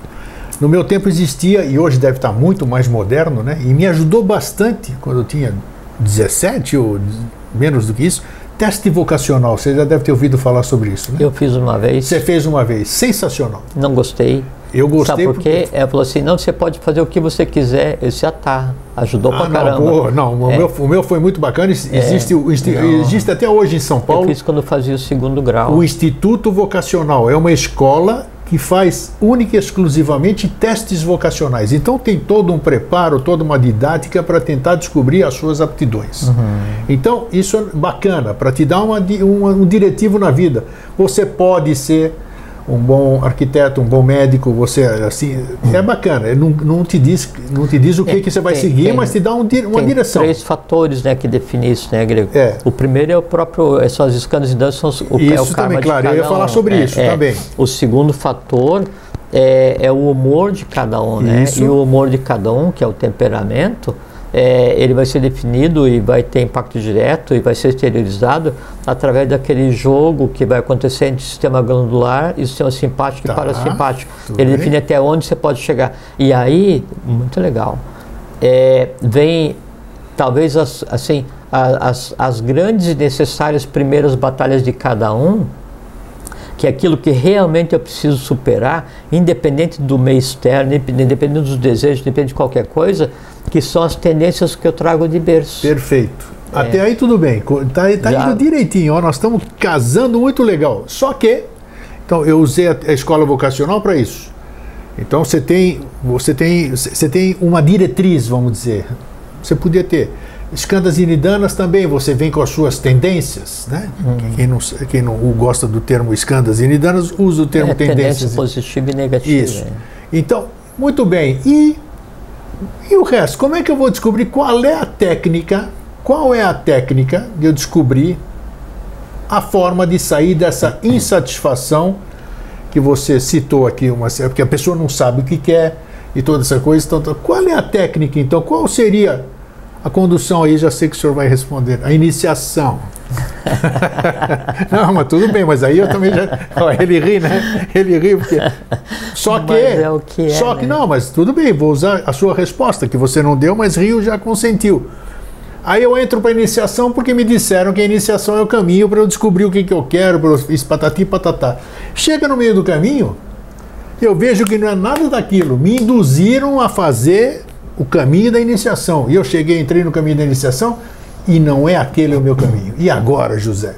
A: No meu tempo existia, e hoje deve estar muito mais moderno, né? E me ajudou bastante quando eu tinha 17 ou menos do que isso, teste vocacional. Você já deve ter ouvido falar sobre isso, né?
B: Eu fiz uma vez.
A: Você fez uma vez. Sensacional.
B: Não gostei.
A: Eu gostei.
B: Sabe por quê? Porque... Ela falou assim: não, você pode fazer o que você quiser. Eu disse, ah, tá. Ajudou ah, pra
A: não,
B: caramba.
A: Boa. Não, o, é. meu, o meu foi muito bacana. Existe, é. existe até hoje em São Paulo.
B: Eu fiz quando fazia o segundo grau.
A: O Instituto Vocacional é uma escola que faz única e exclusivamente testes vocacionais. Então tem todo um preparo, toda uma didática para tentar descobrir as suas aptidões. Uhum. Então isso é bacana para te dar uma, uma, um diretivo na vida. Você pode ser um bom arquiteto, um bom médico, você assim é bacana. Não, não te diz não te diz o que, é, que você vai tem, seguir, tem, mas te dá um, uma
B: tem
A: direção.
B: Três fatores, né, que definem isso, né, Grego?
A: É.
B: O primeiro é o próprio, são as escanas e danças, o,
A: isso
B: é o
A: também, claro. Eu ia falar sobre
B: é,
A: isso
B: é.
A: também.
B: O segundo fator é, é, o humor de cada um, né? Isso. E o humor de cada um, que é o temperamento é, ele vai ser definido e vai ter impacto direto e vai ser exteriorizado através daquele jogo que vai acontecer entre o sistema glandular e o sistema simpático tá, e parasimpático. Ele bem. define até onde você pode chegar. E aí, muito legal, é, vem talvez as, assim, as, as grandes e necessárias primeiras batalhas de cada um, que é aquilo que realmente eu preciso superar, independente do meio externo, independente dos desejos, independente de qualquer coisa, que são as tendências que eu trago de berço.
A: Perfeito. É. Até aí tudo bem, tá, tá indo direitinho, ó, nós estamos casando muito legal. Só que, então eu usei a, a escola vocacional para isso. Então você tem, você tem, você tem uma diretriz, vamos dizer. Você podia ter escandas inidanas também, você vem com as suas tendências, né? Uhum. Quem, não, quem não gosta do termo escandas inidanas usa o termo é, tendências.
B: Tendência positiva e negativa.
A: Isso. Então, muito bem. E e o resto, como é que eu vou descobrir qual é a técnica? Qual é a técnica de eu descobrir a forma de sair dessa insatisfação que você citou aqui, uma, porque a pessoa não sabe o que quer e toda essa coisa. Então, qual é a técnica então? Qual seria a condução aí? Já sei que o senhor vai responder. A iniciação. não, mas tudo bem, mas aí eu também já. ele ri, né? Ele ri porque. Só que.
B: É o que é,
A: só que
B: né?
A: não, mas tudo bem, vou usar a sua resposta, que você não deu, mas Rio já consentiu. Aí eu entro para iniciação porque me disseram que a iniciação é o caminho para eu descobrir o que, que eu quero, para eu patati patatá. Chega no meio do caminho, eu vejo que não é nada daquilo. Me induziram a fazer o caminho da iniciação. E eu cheguei, entrei no caminho da iniciação e não é aquele o meu caminho. E agora, José?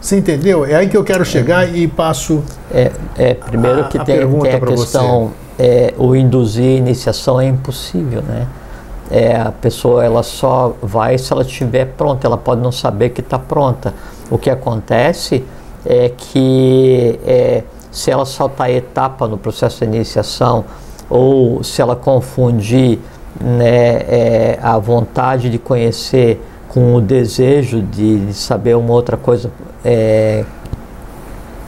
A: Você entendeu? É aí que eu quero chegar e passo.
B: É, é primeiro a, que tem, a, tem a questão, é, o induzir a iniciação é impossível, né? É, a pessoa ela só vai se ela estiver pronta, ela pode não saber que está pronta. O que acontece é que é, se ela saltar etapa no processo de iniciação ou se ela confundir né, é, a vontade de conhecer com o desejo de saber uma outra coisa é,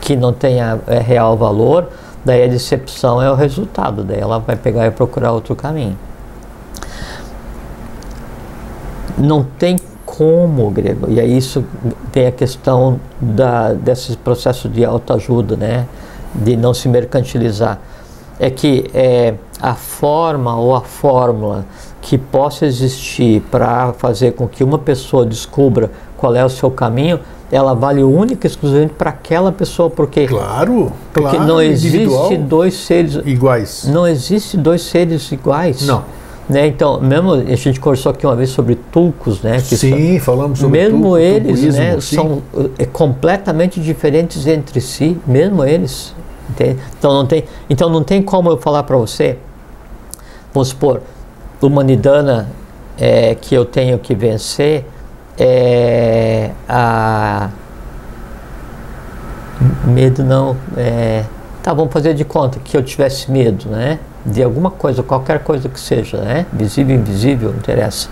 B: que não tenha é, real valor, daí a decepção é o resultado, daí ela vai pegar e procurar outro caminho. Não tem como, grego, e aí isso tem a questão da, desse processo de autoajuda, né? de não se mercantilizar. É que é, a forma ou a fórmula que possa existir para fazer com que uma pessoa descubra qual é o seu caminho, ela vale única e exclusivamente para aquela pessoa, porque
A: claro,
B: porque
A: claro,
B: não existe dois seres
A: iguais.
B: Não existe dois seres iguais.
A: Não.
B: Né? Então, mesmo a gente conversou aqui uma vez sobre tulcos, né?
A: Que sim, são, falamos sobre
B: Mesmo eles, né, são é, completamente diferentes entre si, mesmo eles. Então não tem, então não tem como eu falar para você, vamos supor, uma é, que eu tenho que vencer é a medo não é, tá vamos fazer de conta que eu tivesse medo né? De alguma coisa qualquer coisa que seja né? Visível invisível não interessa.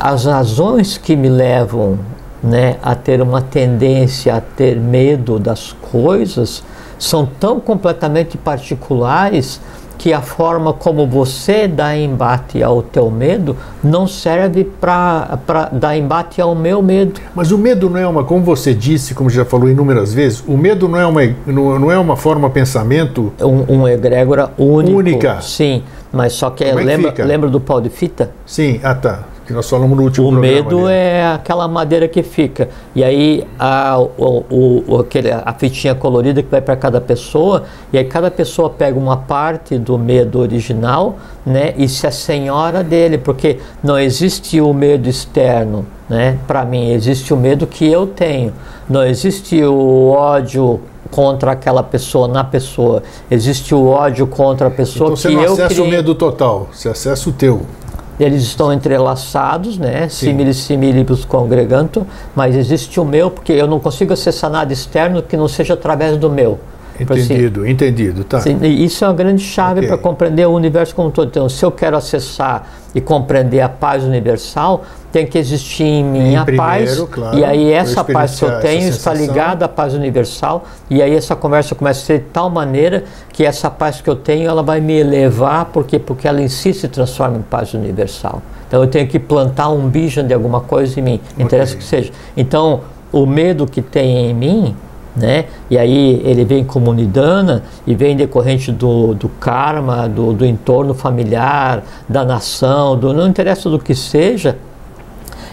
B: As razões que me levam né, a ter uma tendência a ter medo das coisas são tão completamente particulares que a forma como você dá embate ao teu medo não serve para dar embate ao meu medo.
A: Mas o medo não é uma, como você disse, como já falou inúmeras vezes, o medo não é uma, não é uma forma pensamento.
B: Um, um egrégora único.
A: Única.
B: Sim, mas só que, é lembra, que lembra do pau de fita?
A: Sim, ah tá que nós falamos no último
B: o programa. O medo é aquela madeira que fica. E aí a, o, o, aquele, a fitinha colorida que vai para cada pessoa, e aí cada pessoa pega uma parte do medo original né, e se assenhora dele, porque não existe o medo externo. Né? Para mim, existe o medo que eu tenho. Não existe o ódio contra aquela pessoa na pessoa. Existe o ódio contra a pessoa
A: então,
B: que eu
A: Você não acessa o medo total, você acessa o teu.
B: Eles estão entrelaçados, né? Similis similibus congreganto, mas existe o meu, porque eu não consigo acessar nada externo que não seja através do meu.
A: Entendido, assim, entendido, tá.
B: Isso é uma grande chave okay. para compreender o universo como um todo. Então, se eu quero acessar e compreender a paz universal, tem que existir em mim em a primeiro, paz. Claro, e aí essa paz que eu tenho está ligada à paz universal. E aí essa conversa começa a ser de tal maneira que essa paz que eu tenho, ela vai me elevar, porque porque ela em si se transforma em paz universal. Então eu tenho que plantar um bijan de alguma coisa em mim, interessa okay. que seja. Então, o medo que tem em mim, né? E aí ele vem como nidana e vem decorrente do, do karma, do, do entorno familiar, da nação, do, não interessa do que seja,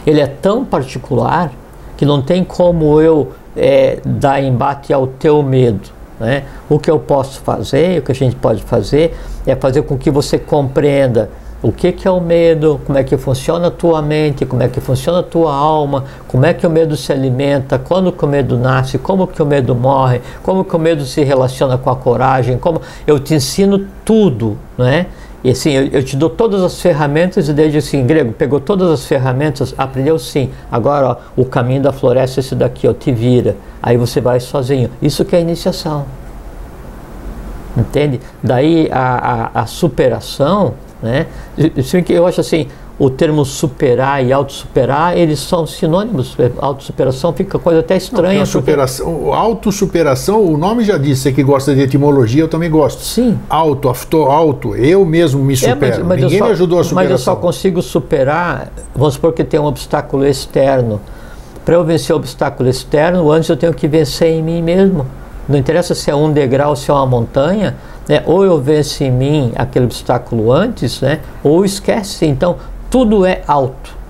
B: ele é tão particular que não tem como eu é, dar embate ao teu medo. Né? O que eu posso fazer, o que a gente pode fazer, é fazer com que você compreenda o que, que é o medo, como é que funciona a tua mente, como é que funciona a tua alma, como é que o medo se alimenta, quando que o medo nasce, como que o medo morre, como que o medo se relaciona com a coragem, como eu te ensino tudo, não é? E assim, eu, eu, te dou todas as ferramentas e desde assim, grego, pegou todas as ferramentas, aprendeu sim. Agora, ó, o caminho da floresta é esse daqui, ó, te vira. Aí você vai sozinho. Isso que é iniciação. Entende? Daí a, a, a superação né? Eu acho assim, o termo superar e autossuperar, eles são sinônimos. Autossuperação fica coisa até estranha. Não,
A: superação, porque... Autossuperação, o nome já disse, você que gosta de etimologia, eu também gosto.
B: Sim.
A: Auto, auto, auto eu mesmo me supero. É, mas, mas Ninguém
B: só,
A: me ajudou a superar.
B: Mas eu só consigo superar, vamos supor que tem um obstáculo externo. Para eu vencer o obstáculo externo, antes eu tenho que vencer em mim mesmo. Não interessa se é um degrau se é uma montanha, né? ou eu venço em mim aquele obstáculo antes, né? ou esquece. Então, tudo é alto.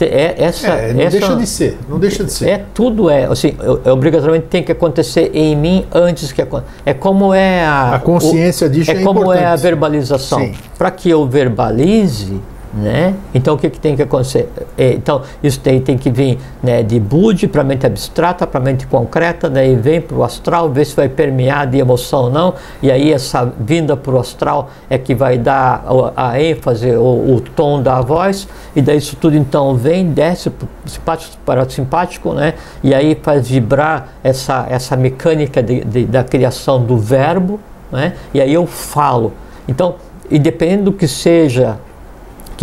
A: É, essa, é, não
B: essa,
A: deixa de ser, não deixa de ser.
B: É tudo é, assim, é, obrigatoriamente tem que acontecer em mim antes que aconteça. É como é a
A: a consciência disso
B: é,
A: é
B: como
A: importante.
B: é a verbalização. Para que eu verbalize, né? Então o que, que tem que acontecer? É, então isso tem, tem que vir né, de Budi para a mente abstrata, para a mente concreta, daí vem para o astral, vê se vai permear de emoção ou não, e aí essa vinda para o astral é que vai dar a, a ênfase, o, o, tom da voz, e daí isso tudo então vem, desce para o simpático, parasimpático, né? E aí faz vibrar essa, essa mecânica de, de, da criação do verbo, né? E aí eu falo. Então, independente do que seja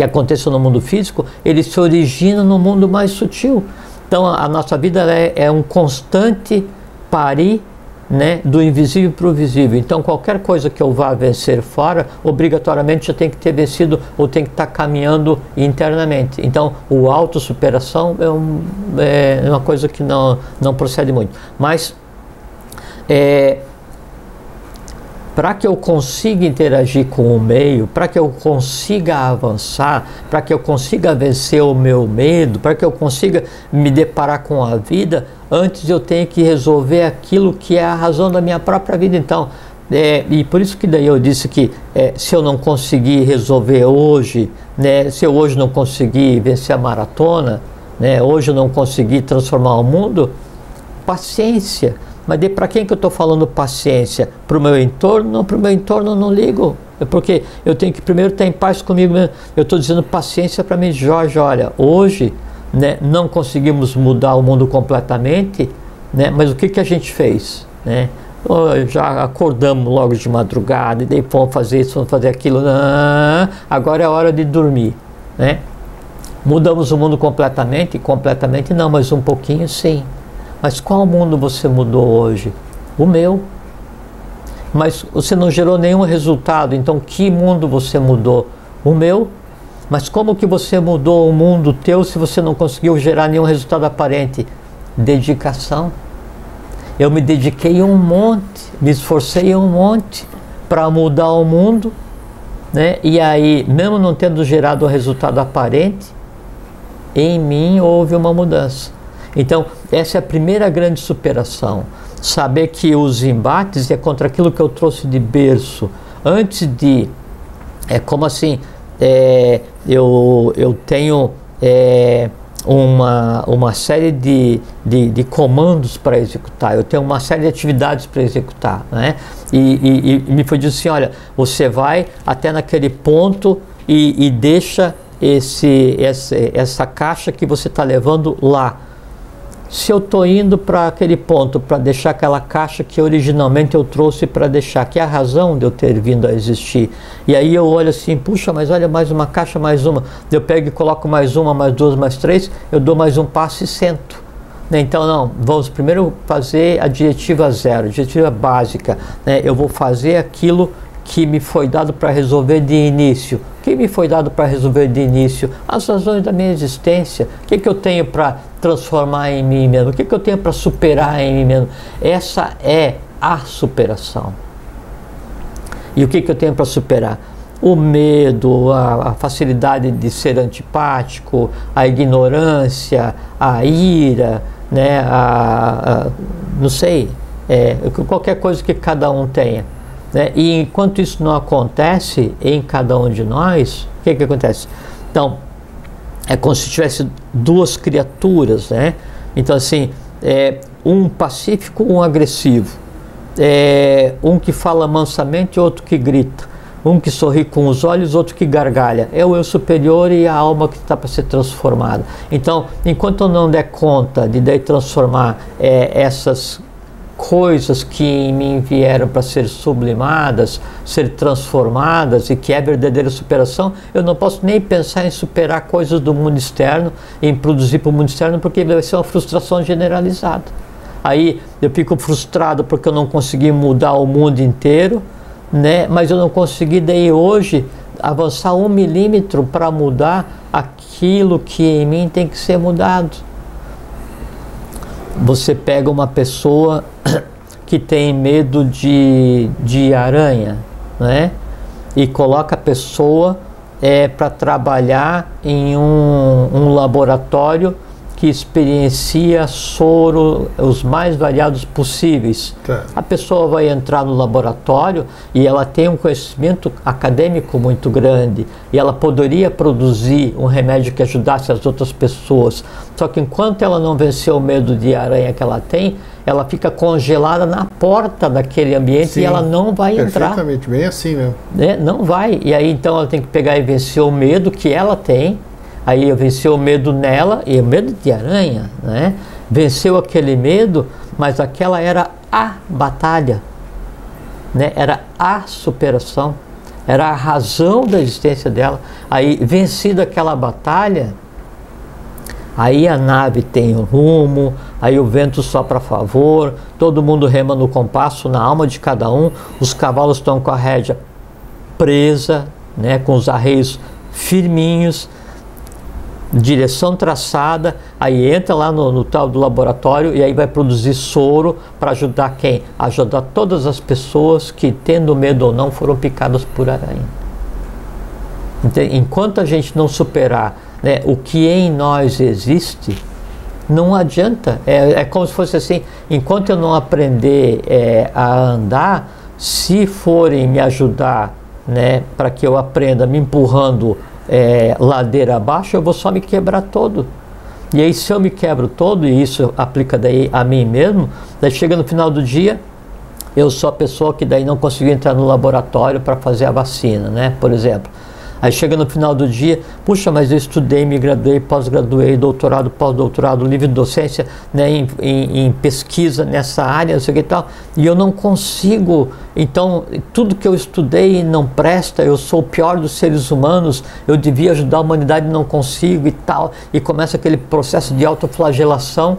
B: que aconteça no mundo físico, ele se origina no mundo mais sutil. Então a, a nossa vida é, é, um constante parir né, do invisível para o visível. Então qualquer coisa que eu vá vencer fora, obrigatoriamente já tem que ter vencido ou tem que estar tá caminhando internamente. Então o autossuperação é, um, é uma coisa que não, não procede muito. Mas é, para que eu consiga interagir com o meio, para que eu consiga avançar, para que eu consiga vencer o meu medo, para que eu consiga me deparar com a vida, antes eu tenho que resolver aquilo que é a razão da minha própria vida. Então, é, e por isso que daí eu disse que é, se eu não conseguir resolver hoje, né, se eu hoje não conseguir vencer a maratona, né, hoje eu não conseguir transformar o mundo, paciência mas para quem que eu estou falando paciência? Para o meu entorno? Não, para o meu entorno eu não ligo. É porque eu tenho que primeiro estar em paz comigo mesmo. Eu estou dizendo paciência para mim, Jorge, olha, hoje né, não conseguimos mudar o mundo completamente, né, mas o que, que a gente fez? Né? Já acordamos logo de madrugada, e daí vamos fazer isso, vamos fazer aquilo. Não, agora é hora de dormir. Né? Mudamos o mundo completamente? Completamente não, mas um pouquinho sim. Mas qual mundo você mudou hoje? O meu. Mas você não gerou nenhum resultado, então que mundo você mudou? O meu. Mas como que você mudou o mundo teu se você não conseguiu gerar nenhum resultado aparente? Dedicação. Eu me dediquei um monte, me esforcei um monte para mudar o mundo, né? E aí, mesmo não tendo gerado um resultado aparente, em mim houve uma mudança. Então, essa é a primeira grande superação. Saber que os embates é contra aquilo que eu trouxe de berço. Antes de. É como assim. É, eu, eu tenho é, uma, uma série de, de, de comandos para executar, eu tenho uma série de atividades para executar. Né? E, e, e, me foi dito assim: olha, você vai até naquele ponto e, e deixa esse, essa, essa caixa que você está levando lá se eu estou indo para aquele ponto para deixar aquela caixa que originalmente eu trouxe para deixar, que é a razão de eu ter vindo a existir. E aí eu olho assim, puxa, mas olha mais uma caixa, mais uma. Eu pego e coloco mais uma, mais duas, mais três, eu dou mais um passo e sento. Né? Então, não, vamos primeiro fazer a diretiva zero, a diretiva básica. Né? Eu vou fazer aquilo que me foi dado para resolver de início. O que me foi dado para resolver de início? As razões da minha existência. O que, que eu tenho para transformar em mim mesmo? O que, que eu tenho para superar em mim mesmo? Essa é a superação. E o que, que eu tenho para superar? O medo, a, a, facilidade de ser antipático, a ignorância, a ira, né, a, a não sei, é, qualquer coisa que cada um tenha. Né? E enquanto isso não acontece em cada um de nós, o que, que acontece? Então, é como se tivesse duas criaturas, né? Então, assim, é, um pacífico, um agressivo. É, um que fala mansamente, outro que grita. Um que sorri com os olhos, outro que gargalha. É o eu superior e a alma que está para ser transformada. Então, enquanto eu não der conta de daí transformar é, essas coisas que em mim vieram para ser sublimadas, ser transformadas e que é verdadeira superação, eu não posso nem pensar em superar coisas do mundo externo, em produzir para o mundo externo, porque vai ser uma frustração generalizada. Aí eu fico frustrado porque eu não consegui mudar o mundo inteiro, né? mas eu não consegui daí hoje avançar um milímetro para mudar aquilo que em mim tem que ser mudado você pega uma pessoa que tem medo de, de aranha, né? E coloca a pessoa é para trabalhar em um, um laboratório que experiencia soro os mais variados possíveis. Tá. A pessoa vai entrar no laboratório e ela tem um conhecimento acadêmico muito grande e ela poderia produzir um remédio que ajudasse as outras pessoas. Só que enquanto ela não venceu o medo de aranha que ela tem, ela fica congelada na porta daquele ambiente Sim, e ela não vai entrar.
A: Perfeitamente, bem assim mesmo.
B: Né? Não vai. E aí então ela tem que pegar e vencer o medo que ela tem Aí venceu o medo nela, e o medo de aranha, né? Venceu aquele medo, mas aquela era a batalha, né? Era a superação, era a razão da existência dela. Aí, vencida aquela batalha, aí a nave tem o rumo, aí o vento sopra a favor, todo mundo rema no compasso, na alma de cada um, os cavalos estão com a rédea presa, né? Com os arreios firminhos direção traçada, aí entra lá no, no, tal do laboratório e aí vai produzir soro para ajudar quem? Ajudar todas as pessoas que, tendo medo ou não, foram picadas por aranha. Enquanto a gente não superar né, o que em nós existe, não adianta. É, é como se fosse assim: enquanto eu não aprender é, a andar, se forem me ajudar né, para que eu aprenda me empurrando é, ladeira abaixo, eu vou só me quebrar todo. E aí, se eu me quebro todo, e isso aplica daí a mim mesmo, daí chega no final do dia, eu sou a pessoa que daí não conseguiu entrar no laboratório para fazer a vacina, né? Por exemplo. Aí chega no final do dia, puxa, mas eu estudei, me graduei, pós-graduei, doutorado, pós-doutorado, livre docência né, em, em, em, pesquisa nessa área, não sei o que e tal, e eu não consigo, então, tudo que eu estudei não presta, eu sou o pior dos seres humanos, eu devia ajudar a humanidade não consigo e tal, e começa aquele processo de autoflagelação.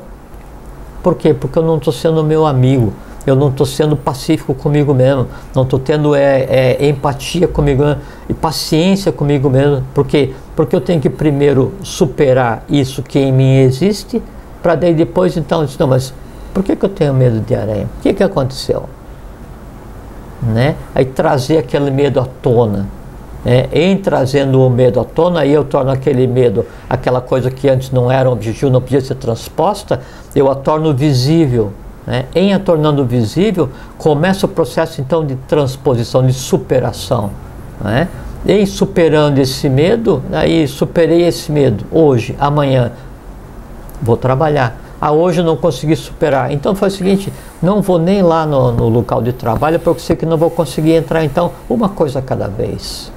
B: Por quê? Porque eu não estou sendo meu amigo eu não estou sendo pacífico comigo mesmo, não estou tendo é, é, empatia comigo mesmo e paciência comigo mesmo. Por quê? Porque eu tenho que primeiro superar isso que em mim existe, para daí depois então dizer, não, mas por que, que eu tenho medo de aranha? O que, que aconteceu? Né? Aí trazer aquele medo à tona. Né? Em trazendo o medo à tona, aí eu torno aquele medo, aquela coisa que antes não era um objetivo, não podia ser transposta, eu a torno visível né? Em a tornando visível, começa o processo então de transposição, de superação. Né? Em superando esse medo, aí superei esse medo, hoje, amanhã, vou trabalhar. Ah, hoje eu não consegui superar. Então faz o seguinte, não vou nem lá no, no local de trabalho porque sei que não vou conseguir entrar. Então, uma coisa cada vez.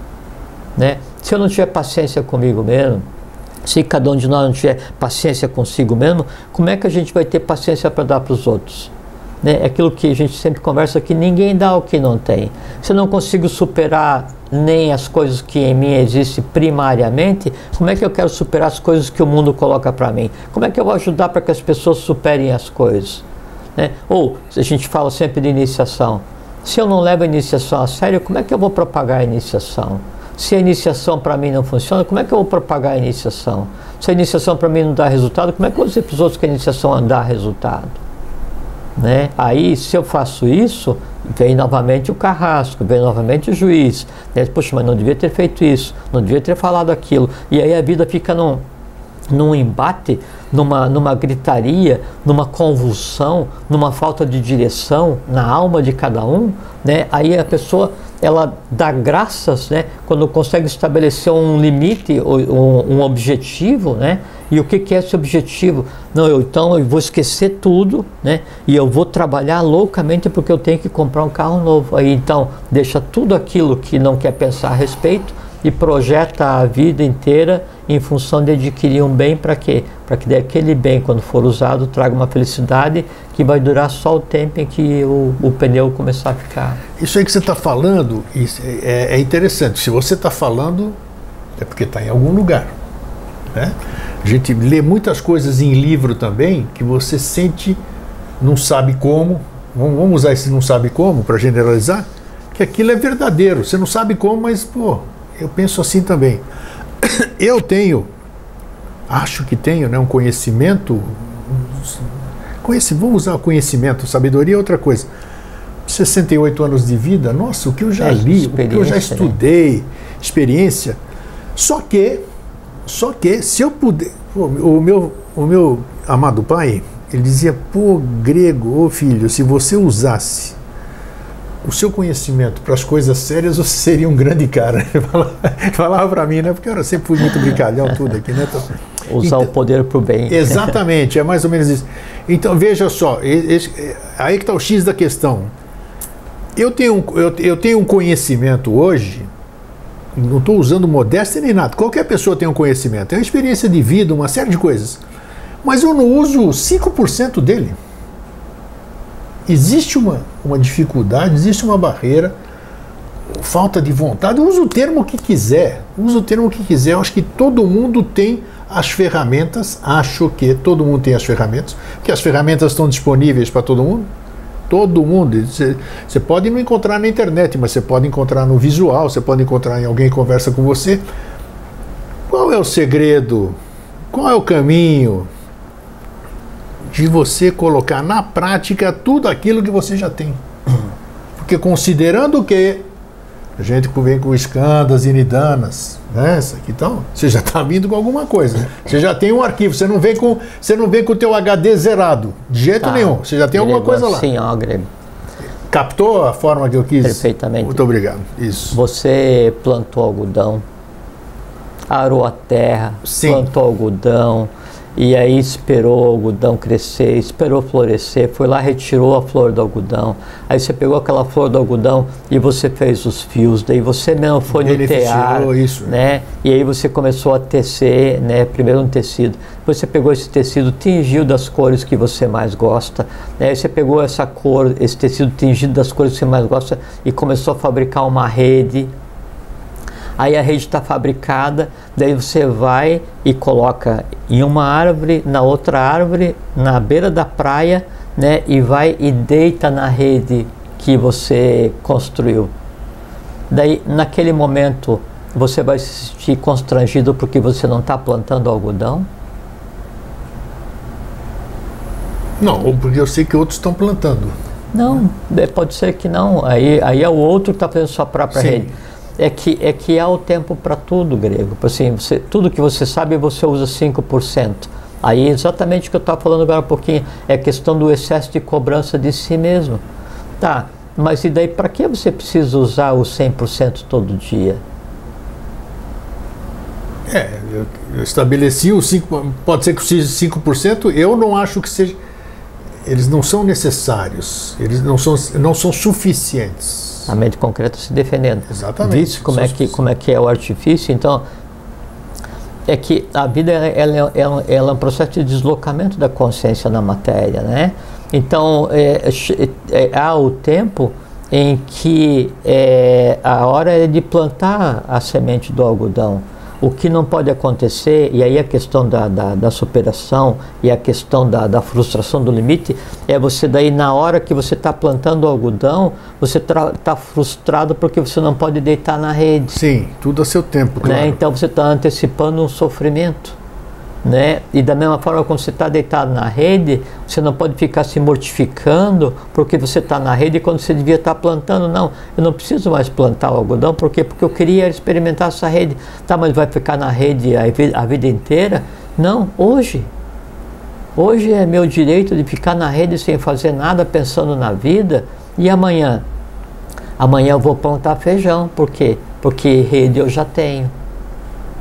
B: Né? Se eu não tiver paciência comigo mesmo, se cada um de nós não tiver paciência consigo mesmo, como é que a gente vai ter paciência para dar para os outros? Né? É aquilo que a gente sempre conversa que ninguém dá o que não tem. Se eu não consigo superar nem as coisas que em mim existem primariamente, como é que eu quero superar as coisas que o mundo coloca para mim? Como é que eu vou ajudar para que as pessoas superem as coisas? Né? Ou, a gente fala sempre de iniciação. Se eu não levo a iniciação a sério, como é que eu vou propagar a iniciação? Se a iniciação para mim não funciona, como é que eu vou propagar a iniciação? Se a iniciação para mim não dá resultado, como é que eu vou dizer para os outros que a iniciação dá resultado? Né? Aí, se eu faço isso, vem novamente o carrasco, vem novamente o juiz. Né? Poxa, mas não devia ter feito isso, não devia ter falado aquilo. E aí a vida fica num, num embate, numa, numa gritaria, numa convulsão, numa falta de direção na alma de cada um. Né? Aí a pessoa ela dá graças né, quando consegue estabelecer um limite, um, um objetivo, né? E o que, que é esse objetivo? Não, eu, então eu vou esquecer tudo, né? E eu vou trabalhar loucamente porque eu tenho que comprar um carro novo. Aí então deixa tudo aquilo que não quer pensar a respeito e projeta a vida inteira em função de adquirir um bem para quê? Para que aquele bem, quando for usado, traga uma felicidade que vai durar só o tempo em que o, o pneu começar a ficar.
A: Isso aí que você está falando é, é, interessante. Se você está falando, é porque está em algum lugar. Né? A gente lê muitas coisas em livro também que você sente, não sabe como. Vamos usar esse não sabe como para generalizar, que aquilo é verdadeiro. Você não sabe como, mas pô, eu penso assim também. Eu tenho, acho que tenho, né, um conhecimento. Conheci, vamos usar conhecimento, sabedoria é outra coisa. 68 anos de vida, nossa, o que eu já é, li, o que eu já né? estudei, né? experiência. Só que, só que, se eu puder. O meu, o meu amado pai, ele dizia: pô, grego, ô filho, se você usasse o seu conhecimento para as coisas sérias, você seria um grande cara. Falava para mim, né? Porque eu sempre fui muito brincalhão, tudo aqui, né? Então,
B: Usar então, o poder para o bem.
A: Exatamente, é mais ou menos isso. Então, veja só, esse, aí que está o X da questão. Eu tenho, eu, eu tenho um conhecimento hoje, não estou usando modéstia nem nada, qualquer pessoa tem um conhecimento, é uma experiência de vida, uma série de coisas. Mas eu não uso 5% dele. Existe uma, uma dificuldade, existe uma barreira, falta de vontade. Usa o termo que quiser, usa o termo que quiser. Eu acho que todo mundo tem as ferramentas, acho que todo mundo tem as ferramentas, que as ferramentas estão disponíveis para todo mundo. Todo mundo. Você pode não encontrar na internet, mas você pode encontrar no visual, você pode encontrar em alguém que conversa com você. Qual é o segredo? Qual é o caminho de você colocar na prática tudo aquilo que você já tem? Porque considerando que a gente vem com escandas e nidanas, né? Essa aqui, então, você já está vindo com alguma coisa. Você já tem um arquivo, você não vem com, você não vem com o teu HD zerado, de jeito tá. nenhum. Você já tem alguma coisa lá.
B: Sim, ó, Grego.
A: Captou a forma que eu quis?
B: Perfeitamente.
A: Muito obrigado. Isso.
B: Você plantou algodão, arou a terra, Sim. plantou algodão, e aí esperou o algodão crescer, esperou florescer, foi lá, retirou a flor do algodão. Aí você pegou aquela flor do algodão e você fez os fios, daí você mesmo foi no tear, isso. né? E aí você começou a tecer, né? Primeiro um tecido. Depois você pegou esse tecido, tingiu das cores que você mais gosta, né? Aí você pegou essa cor, esse tecido tingido das cores que você mais gosta e começou a fabricar uma rede, Aí a rede está fabricada, daí você vai e coloca em uma árvore, na outra árvore, na beira da praia, né? E vai e deita na rede que você construiu. Daí, naquele momento, você vai se sentir constrangido porque você não está plantando algodão?
A: Não, porque eu sei que outros estão plantando.
B: Não, é, pode ser que não. Aí, aí é o outro que está fazendo sua própria Sim. rede é que, é que há o tempo para tudo, grego. Assim, você, tudo que você sabe, você usa 5%. Aí, exatamente o que eu estava falando agora um pouquinho, é a questão do excesso de cobrança de si mesmo. Tá, mas e daí, para que você precisa usar o 100% todo dia?
A: É, eu, eu estabeleci o 5%, pode ser que seja 5%, eu não acho que seja. Eles não são necessários, eles não são, não são suficientes
B: a mente concreta se defendendo.
A: Exatamente.
B: Visto como é, que, como é que é o artifício, então é que a vida ela, ela, ela é um processo de deslocamento da consciência na matéria, né? Então é, é, é há o tempo em que é, a hora é de plantar a semente do algodão o que não pode acontecer, e aí a questão da, da, da superação e a questão da, da, frustração do limite, é você daí na hora que você está plantando o algodão, você está frustrado porque você não pode deitar na rede.
A: Sim, tudo a seu tempo,
B: né? claro. Né? Então você está antecipando um sofrimento né? E da mesma forma, quando você está deitado na rede, você não pode ficar se mortificando porque você está na rede quando você devia estar tá plantando. Não, eu não preciso mais plantar o algodão, por quê? Porque eu queria experimentar essa rede. Tá, mas vai ficar na rede a, a vida inteira? Não, hoje. Hoje é meu direito de ficar na rede sem fazer nada, pensando na vida. E amanhã? Amanhã eu vou plantar feijão, por quê? Porque rede eu já tenho.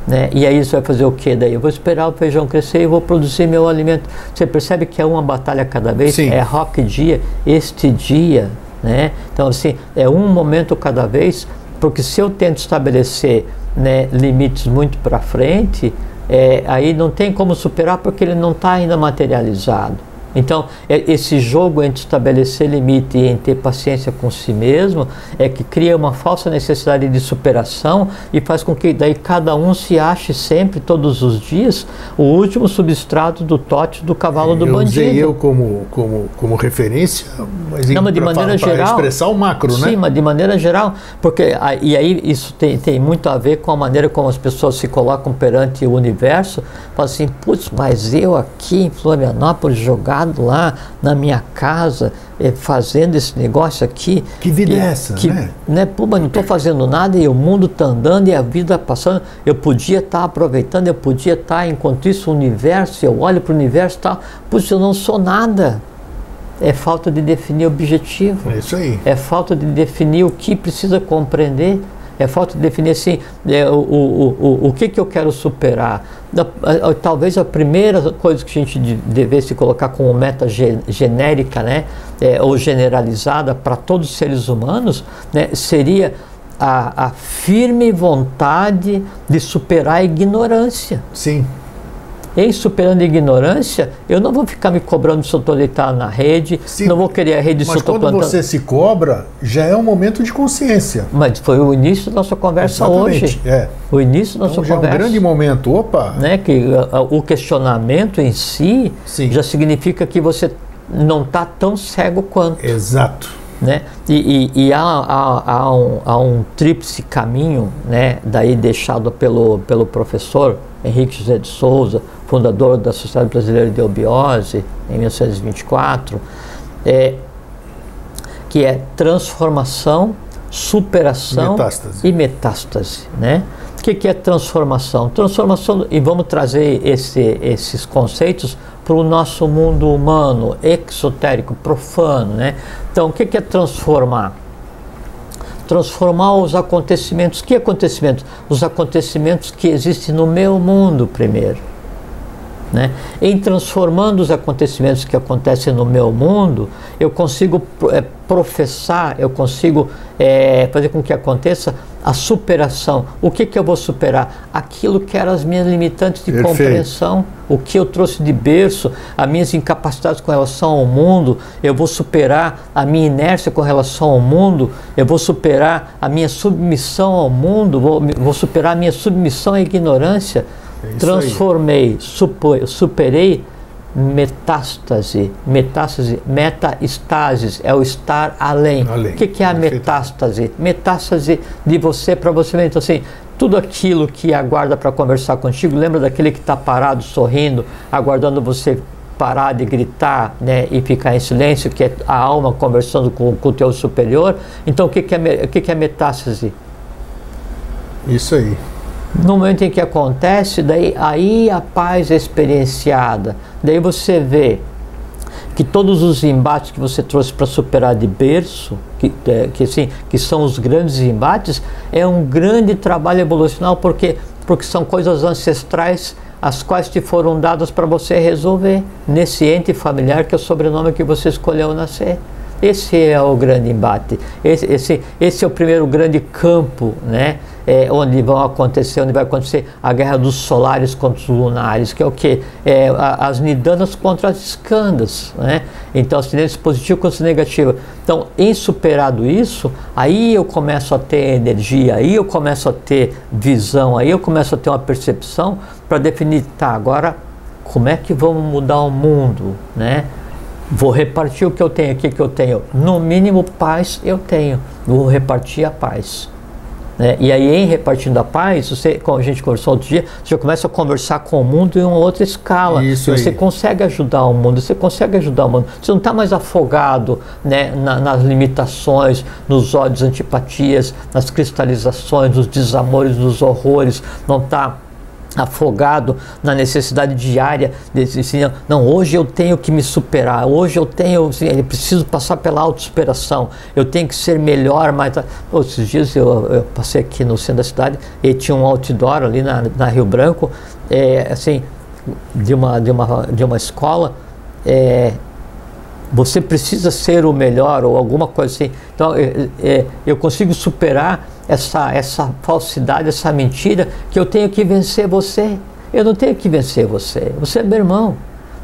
B: Né? E aí você vai fazer o que daí? Eu vou esperar o feijão crescer e vou produzir meu alimento. Você percebe que é uma batalha cada vez?
A: Sim.
B: É rock dia, este dia. Né? Então, assim, é um momento cada vez, porque se eu tento estabelecer né, limites muito para frente, é, aí não tem como superar porque ele não está ainda materializado. Então, é, esse jogo entre estabelecer limite e em ter paciência com si mesmo é que cria uma falsa necessidade de superação e faz com que daí cada um se ache sempre, todos os dias, o último substrato do tote do cavalo do
A: eu
B: bandido.
A: Usei eu como, como, como referência, mas,
B: Não, mas de maneira geral.
A: expressar o macro,
B: sim,
A: né?
B: Sim, mas de maneira geral, porque e aí isso tem, tem muito a ver com a maneira como as pessoas se colocam perante o universo. Falam assim, putz, mas eu aqui em Florianópolis jogado sentado lá na minha casa é, fazendo esse negócio aqui.
A: Que vida é essa,
B: que,
A: né?
B: né? Pô, mas não estou fazendo nada e o mundo está andando e a vida passando. Eu podia estar tá aproveitando, eu podia estar, tá, enquanto isso, o universo, eu olho para o universo e tal. Pois eu não sou nada. É falta de definir objetivo.
A: É isso aí.
B: É falta de definir o que precisa compreender. É falta de definir assim, é, o, o, o, o que, que eu quero superar. Talvez a primeira coisa que a gente devesse colocar como meta ge, genérica né, é, ou generalizada para todos os seres humanos né, seria a, a firme vontade de superar a ignorância.
A: Sim
B: em superando a ignorância, eu não vou ficar me cobrando se eu estou deitado na rede, Sim, não vou querer a rede se eu estou
A: plantando. Mas quando você se cobra, já é um momento de consciência.
B: Mas foi o início da nossa conversa
A: Exatamente,
B: hoje.
A: É.
B: O início da nossa
A: então, já
B: conversa.
A: é um grande momento. Opa!
B: Né, que o questionamento em si Sim. já significa que você não está tão cego quanto.
A: Exato.
B: Né? E, e, e há, há, há, um, há um tríplice caminho, né, daí deixado pelo, pelo professor Henrique José de Souza, fundador da Sociedade Brasileira de Obiose, em 1924, é, que é transformação, superação
A: metástase.
B: e metástase. Né? Que, que é transformação? Transformação, e vamos trazer esse, esses conceitos para o nosso mundo humano, exotérico, profano. Né? Então, o que, que é transformar? transformar os acontecimentos. Que acontecimentos? Os acontecimentos que existem no meu mundo primeiro. Né? Em transformando os acontecimentos que acontecem no meu mundo, eu consigo é, professar, eu consigo é, fazer com que aconteça a superação. O que, que eu vou superar? Aquilo que eram as minhas limitantes de Perfeito. compreensão, o que eu trouxe de berço, as minhas incapacidades com relação ao mundo, eu vou superar a minha inércia com relação ao mundo, eu vou superar a minha submissão ao mundo, vou, vou superar a minha submissão à ignorância é transformei, supo, superei metástase, metástase, metaestasis, é o estar além. além. O que, que é a metástase? Metástase de você para você mesmo. Então, assim, tudo aquilo que aguarda para conversar contigo, lembra daquele que está parado, sorrindo, aguardando você parar de gritar né, e ficar em silêncio, que é a alma conversando com, com o teu superior. Então, o que, que, é, o que, que é metástase?
A: Isso aí.
B: No momento em que acontece, daí aí a paz é experienciada. Daí você vê que todos os embates que você trouxe para superar de berço, que, é, que, assim, que são os grandes embates, é um grande trabalho evolucional porque, porque são coisas ancestrais as quais te foram dadas para você resolver nesse ente familiar que é o sobrenome que você escolheu nascer. Esse é o grande embate. Esse, esse, esse é o primeiro grande campo, né? É, onde vão acontecer, onde vai acontecer a guerra dos solares contra os lunares, que é o que? É, as nidanas contra as escandas, né? Então, as tendências positivas contra as negativas. Então, em superado isso, aí eu começo a ter energia, aí eu começo a ter visão, aí eu começo a ter uma percepção para definir, tá, agora como é que vamos mudar o mundo, né? Vou repartir o que eu tenho aqui, que eu tenho. No mínimo, paz eu tenho. Vou repartir a paz. Né? E aí, em repartindo a paz, você, como a gente conversou outro dia, você já começa a conversar com o mundo em uma outra escala.
A: Isso
B: você
A: aí.
B: consegue ajudar o mundo, você consegue ajudar o mundo. Você não está mais afogado né, na, nas limitações, nos ódios, antipatias, nas cristalizações, nos desamores, nos horrores. Não está afogado na necessidade diária de assim, não, hoje eu tenho que me superar, hoje eu tenho, assim, eu preciso passar pela autossuperação, eu tenho que ser melhor, mas esses dias eu, eu, passei aqui no centro da cidade e tinha um outdoor ali na, na Rio Branco, é, assim, de uma, de uma, de uma escola, é, você precisa ser o melhor ou alguma coisa assim. Então, é, é, eu consigo superar essa, essa falsidade, essa mentira, que eu tenho que vencer você. Eu não tenho que vencer você. Você é meu irmão.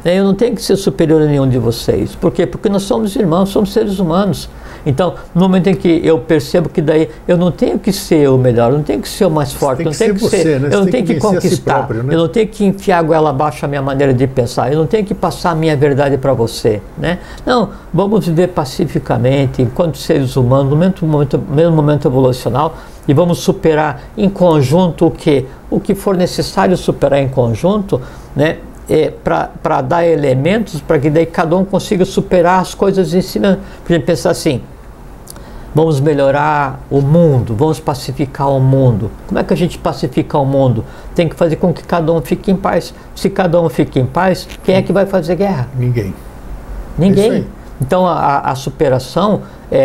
B: Eu não tenho que ser superior a nenhum de vocês. Por quê? Porque nós somos irmãos, somos seres humanos. Então, no momento em que eu percebo que daí eu não tenho que ser o melhor, eu não tenho que ser o mais forte, eu não tenho que ser, né? eu não tenho que, que conquistar, próprio, né? eu não tenho que enfiar a goela abaixo a minha maneira de pensar, eu não tenho que passar a minha verdade para você, né? Não, vamos viver pacificamente, enquanto seres humanos, no mesmo momento, mesmo momento evolucional, e vamos superar em conjunto o que? O que for necessário superar em conjunto, né? É, para dar elementos para que daí cada um consiga superar as coisas em si mesmo. Por exemplo, pensar assim, vamos melhorar o mundo, vamos pacificar o mundo. Como é que a gente pacifica o mundo? Tem que fazer com que cada um fique em paz. Se cada um fique em paz, quem é que vai fazer guerra?
A: Ninguém.
B: Ninguém. É então a, a superação, é,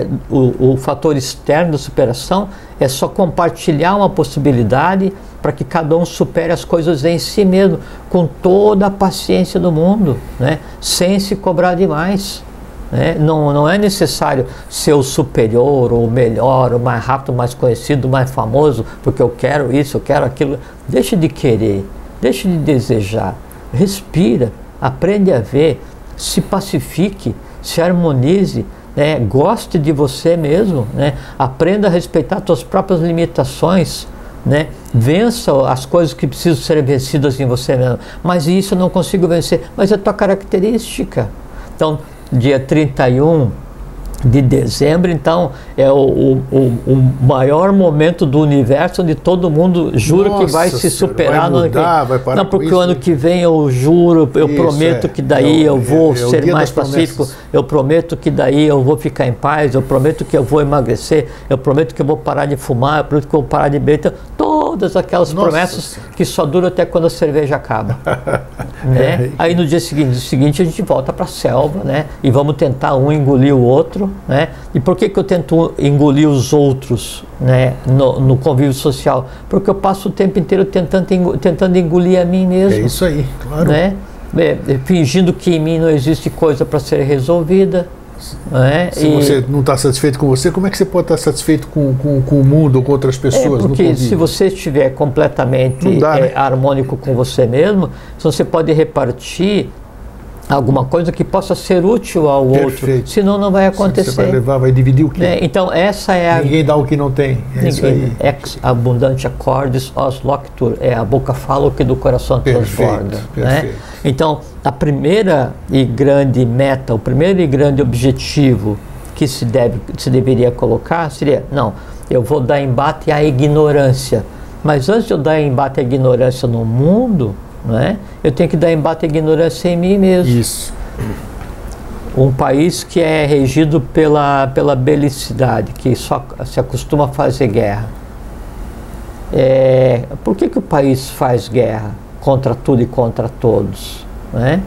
B: é o, o fator externo da superação é só compartilhar uma possibilidade para que cada um supere as coisas em si mesmo, com toda a paciência do mundo, né? sem se cobrar demais. Né? Não, não é necessário ser o superior, ou o melhor, o mais rápido, o mais conhecido, o mais famoso, porque eu quero isso, eu quero aquilo. Deixe de querer, deixe de desejar. Respira, aprende a ver, se pacifique, se harmonize, né? goste de você mesmo, né? aprenda a respeitar suas próprias limitações. Né? Vença as coisas que precisam ser vencidas em você mesmo. Mas isso eu não consigo vencer. Mas é tua característica. Então, dia 31 de dezembro, então é o, o, o, maior momento do universo onde todo mundo jura Nossa que vai se superar
A: vai mudar, no ano que vem.
B: Não, porque o ano que vem eu juro, eu isso, prometo é, que daí é, eu vou é, ser mais pacífico, eu prometo que daí eu vou ficar em paz, eu prometo que eu vou emagrecer, eu prometo que eu vou parar de fumar, eu prometo que eu vou parar de beber. Então, todas aquelas Nossa promessas que só duram até quando a cerveja acaba. né? Aí no dia seguinte, no seguinte a gente volta para a selva, né? E vamos tentar um engolir o outro, né? E por que, que eu tento engolir os outros, né? No, no convívio social? Porque eu passo o tempo inteiro tentando, tentando engolir a mim mesmo.
A: É isso aí, claro.
B: Né? É, fingindo que em mim não existe coisa para ser resolvida, é?
A: Se e... você não está satisfeito com você, como é que você pode estar satisfeito com, com, com o mundo ou com outras é, pessoas?
B: É porque se você estiver completamente dá, é, né? harmônico com você mesmo, você pode repartir alguma coisa que possa ser útil ao Perfeito. outro, senão não vai acontecer. Você
A: vai levar, vai dividir o que?
B: É, então essa é a
A: ninguém dá o que não tem. É
B: ninguém, ex abundante acordes os loctur, é a boca fala o que do coração transborda. Né? Então a primeira e grande meta, o primeiro e grande objetivo que se deve, se deveria colocar seria não, eu vou dar embate à ignorância, mas antes de eu dar embate à ignorância no mundo não é? Eu tenho que dar embate à ignorância em mim mesmo.
A: Isso.
B: Um país que é regido pela, pela belicidade, que só se acostuma a fazer guerra. É, por que, que o país faz guerra contra tudo e contra todos? Não, é?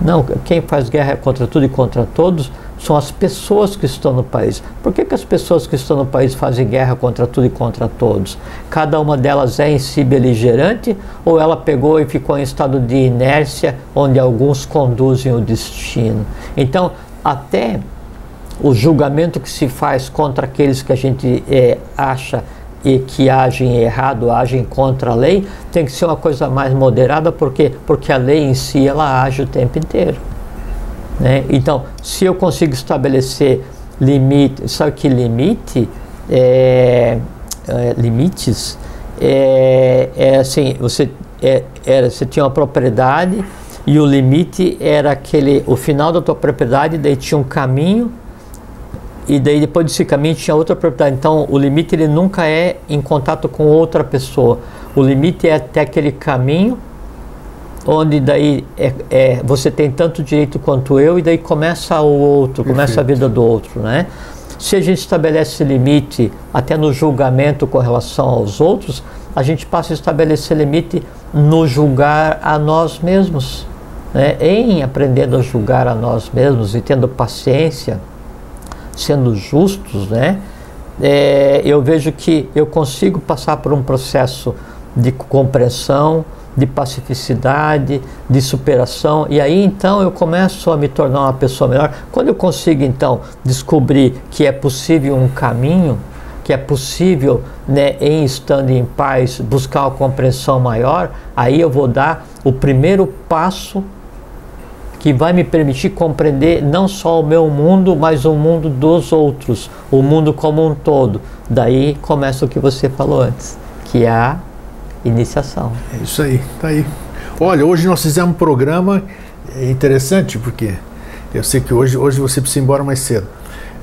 B: não, quem faz guerra contra tudo e contra todos são as pessoas que estão no país. Por que, que as pessoas que estão no país fazem guerra contra tudo e contra todos? Cada uma delas é em si beligerante ou ela pegou e ficou em estado de inércia, onde alguns conduzem o destino? Então, até o julgamento que se faz contra aqueles que a gente é, acha e que agem errado, agem contra a lei, tem que ser uma coisa mais moderada, porque porque a lei em si ela age o tempo inteiro. Né? Então, se eu consigo estabelecer limite, sabe que limite é, é, limites é, é, assim, você é, era, você tinha uma propriedade e o limite era aquele, o final da tua propriedade, daí tinha um caminho e daí depois desse caminho tinha outra propriedade. Então, o limite ele nunca é em contato com outra pessoa. O limite é até aquele caminho onde daí é, é, você tem tanto direito quanto eu e daí começa o outro, Perfeito. começa a vida do outro, né? Se a gente estabelece limite até no julgamento com relação aos outros, a gente passa a estabelecer limite no julgar a nós mesmos, né? Em aprendendo a julgar a nós mesmos e tendo paciência, sendo justos, né? É, eu vejo que eu consigo passar por um processo de compreensão, de pacificidade, de superação, e aí então eu começo a me tornar uma pessoa melhor. Quando eu consigo então descobrir que é possível um caminho, que é possível, né, em estando em paz, buscar uma compreensão maior, aí eu vou dar o primeiro passo que vai me permitir compreender não só o meu mundo, mas o mundo dos outros, o mundo como um todo. Daí começa o que você falou antes, que é a iniciação.
A: É isso aí, tá aí. Olha, hoje nós fizemos um programa interessante, porque eu sei que hoje, hoje você precisa ir embora mais cedo.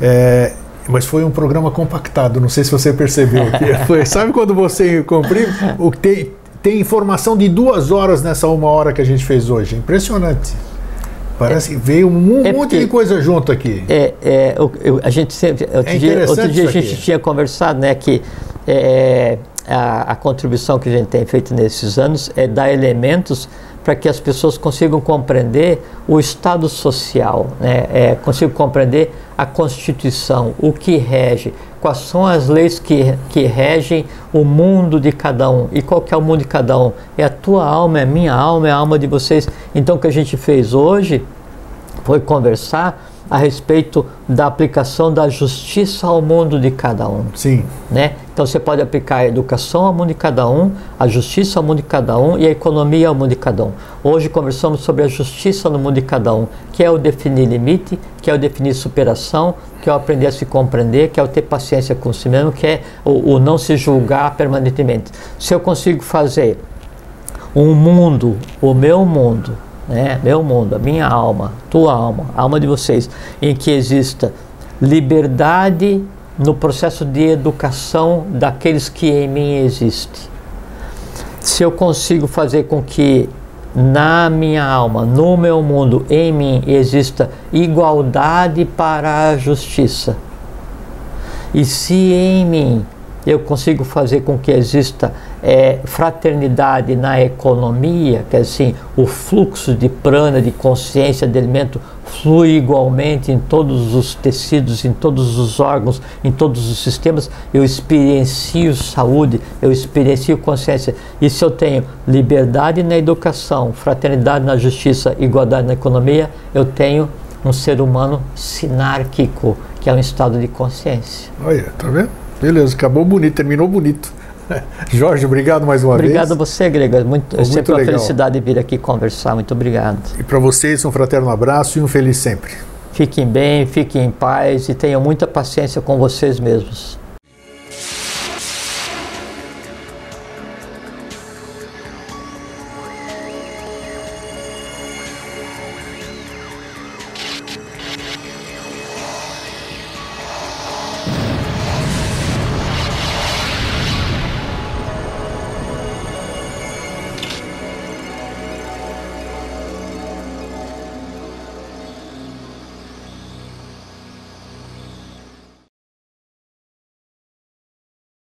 A: É, mas foi um programa compactado, não sei se você percebeu. foi, sabe quando você comprime? O, tem, tem informação de duas horas nessa uma hora que a gente fez hoje. Impressionante. Parece que veio um
B: É
A: monte
B: porque-
A: de coisa junto aqui.
B: É, é, eu- eu- a gente sempre, outro, dia,
A: interessante
B: outro dia a gente
A: aqui.
B: tinha conversado, né, que é, a, a contribuição que a gente tem feito nesses anos é dar elementos para que as pessoas consigam compreender o estado social, né, é, consigam compreender a Constituição, o que rege, quais são as leis que, que regem o mundo de cada um. E qual que é o mundo de cada um? É a tua alma, é a minha alma, é a alma de vocês. Então o que a gente fez hoje foi conversar a respeito da aplicação da justiça ao mundo de cada um.
A: Sim.
B: Né? Então você pode aplicar a educação ao mundo de cada um, a justiça ao mundo de cada um e a economia ao mundo de cada um. Hoje conversamos sobre a justiça no mundo de cada um, que é o definir limite, que é o definir superação, que é o aprender a se compreender, que é o ter paciência com si mesmo, que é o, o não se julgar permanentemente. Se eu consigo fazer um mundo, o meu mundo, né? Meu mundo, a minha alma, tua alma, a alma de vocês, em que exista liberdade no processo de educação daqueles que em mim existem. Se eu consigo fazer com que na minha alma, no meu mundo, em mim exista igualdade para a justiça. E se em mim eu consigo fazer com que exista é, fraternidade na economia, que é assim, o fluxo de prana, de consciência, de alimento flui igualmente em todos os tecidos, em todos os órgãos, em todos os sistemas, eu experiencio saúde, eu experiencio consciência. E se eu tenho liberdade na educação, fraternidade na justiça, igualdade na economia, eu tenho um ser humano sinárquico, que é um estado de consciência.
A: Olha, tá vendo? Beleza, acabou bonito, terminou bonito. Jorge, obrigado mais uma
B: Obrigado a
A: vez.
B: você, Grega. Muito, é
A: Muito
B: sempre uma
A: legal.
B: felicidade vir aqui conversar. Muito obrigado.
A: E para vocês, um fraterno abraço e um feliz sempre.
B: Fiquem bem, fiquem em paz e tenham muita paciência com vocês mesmos.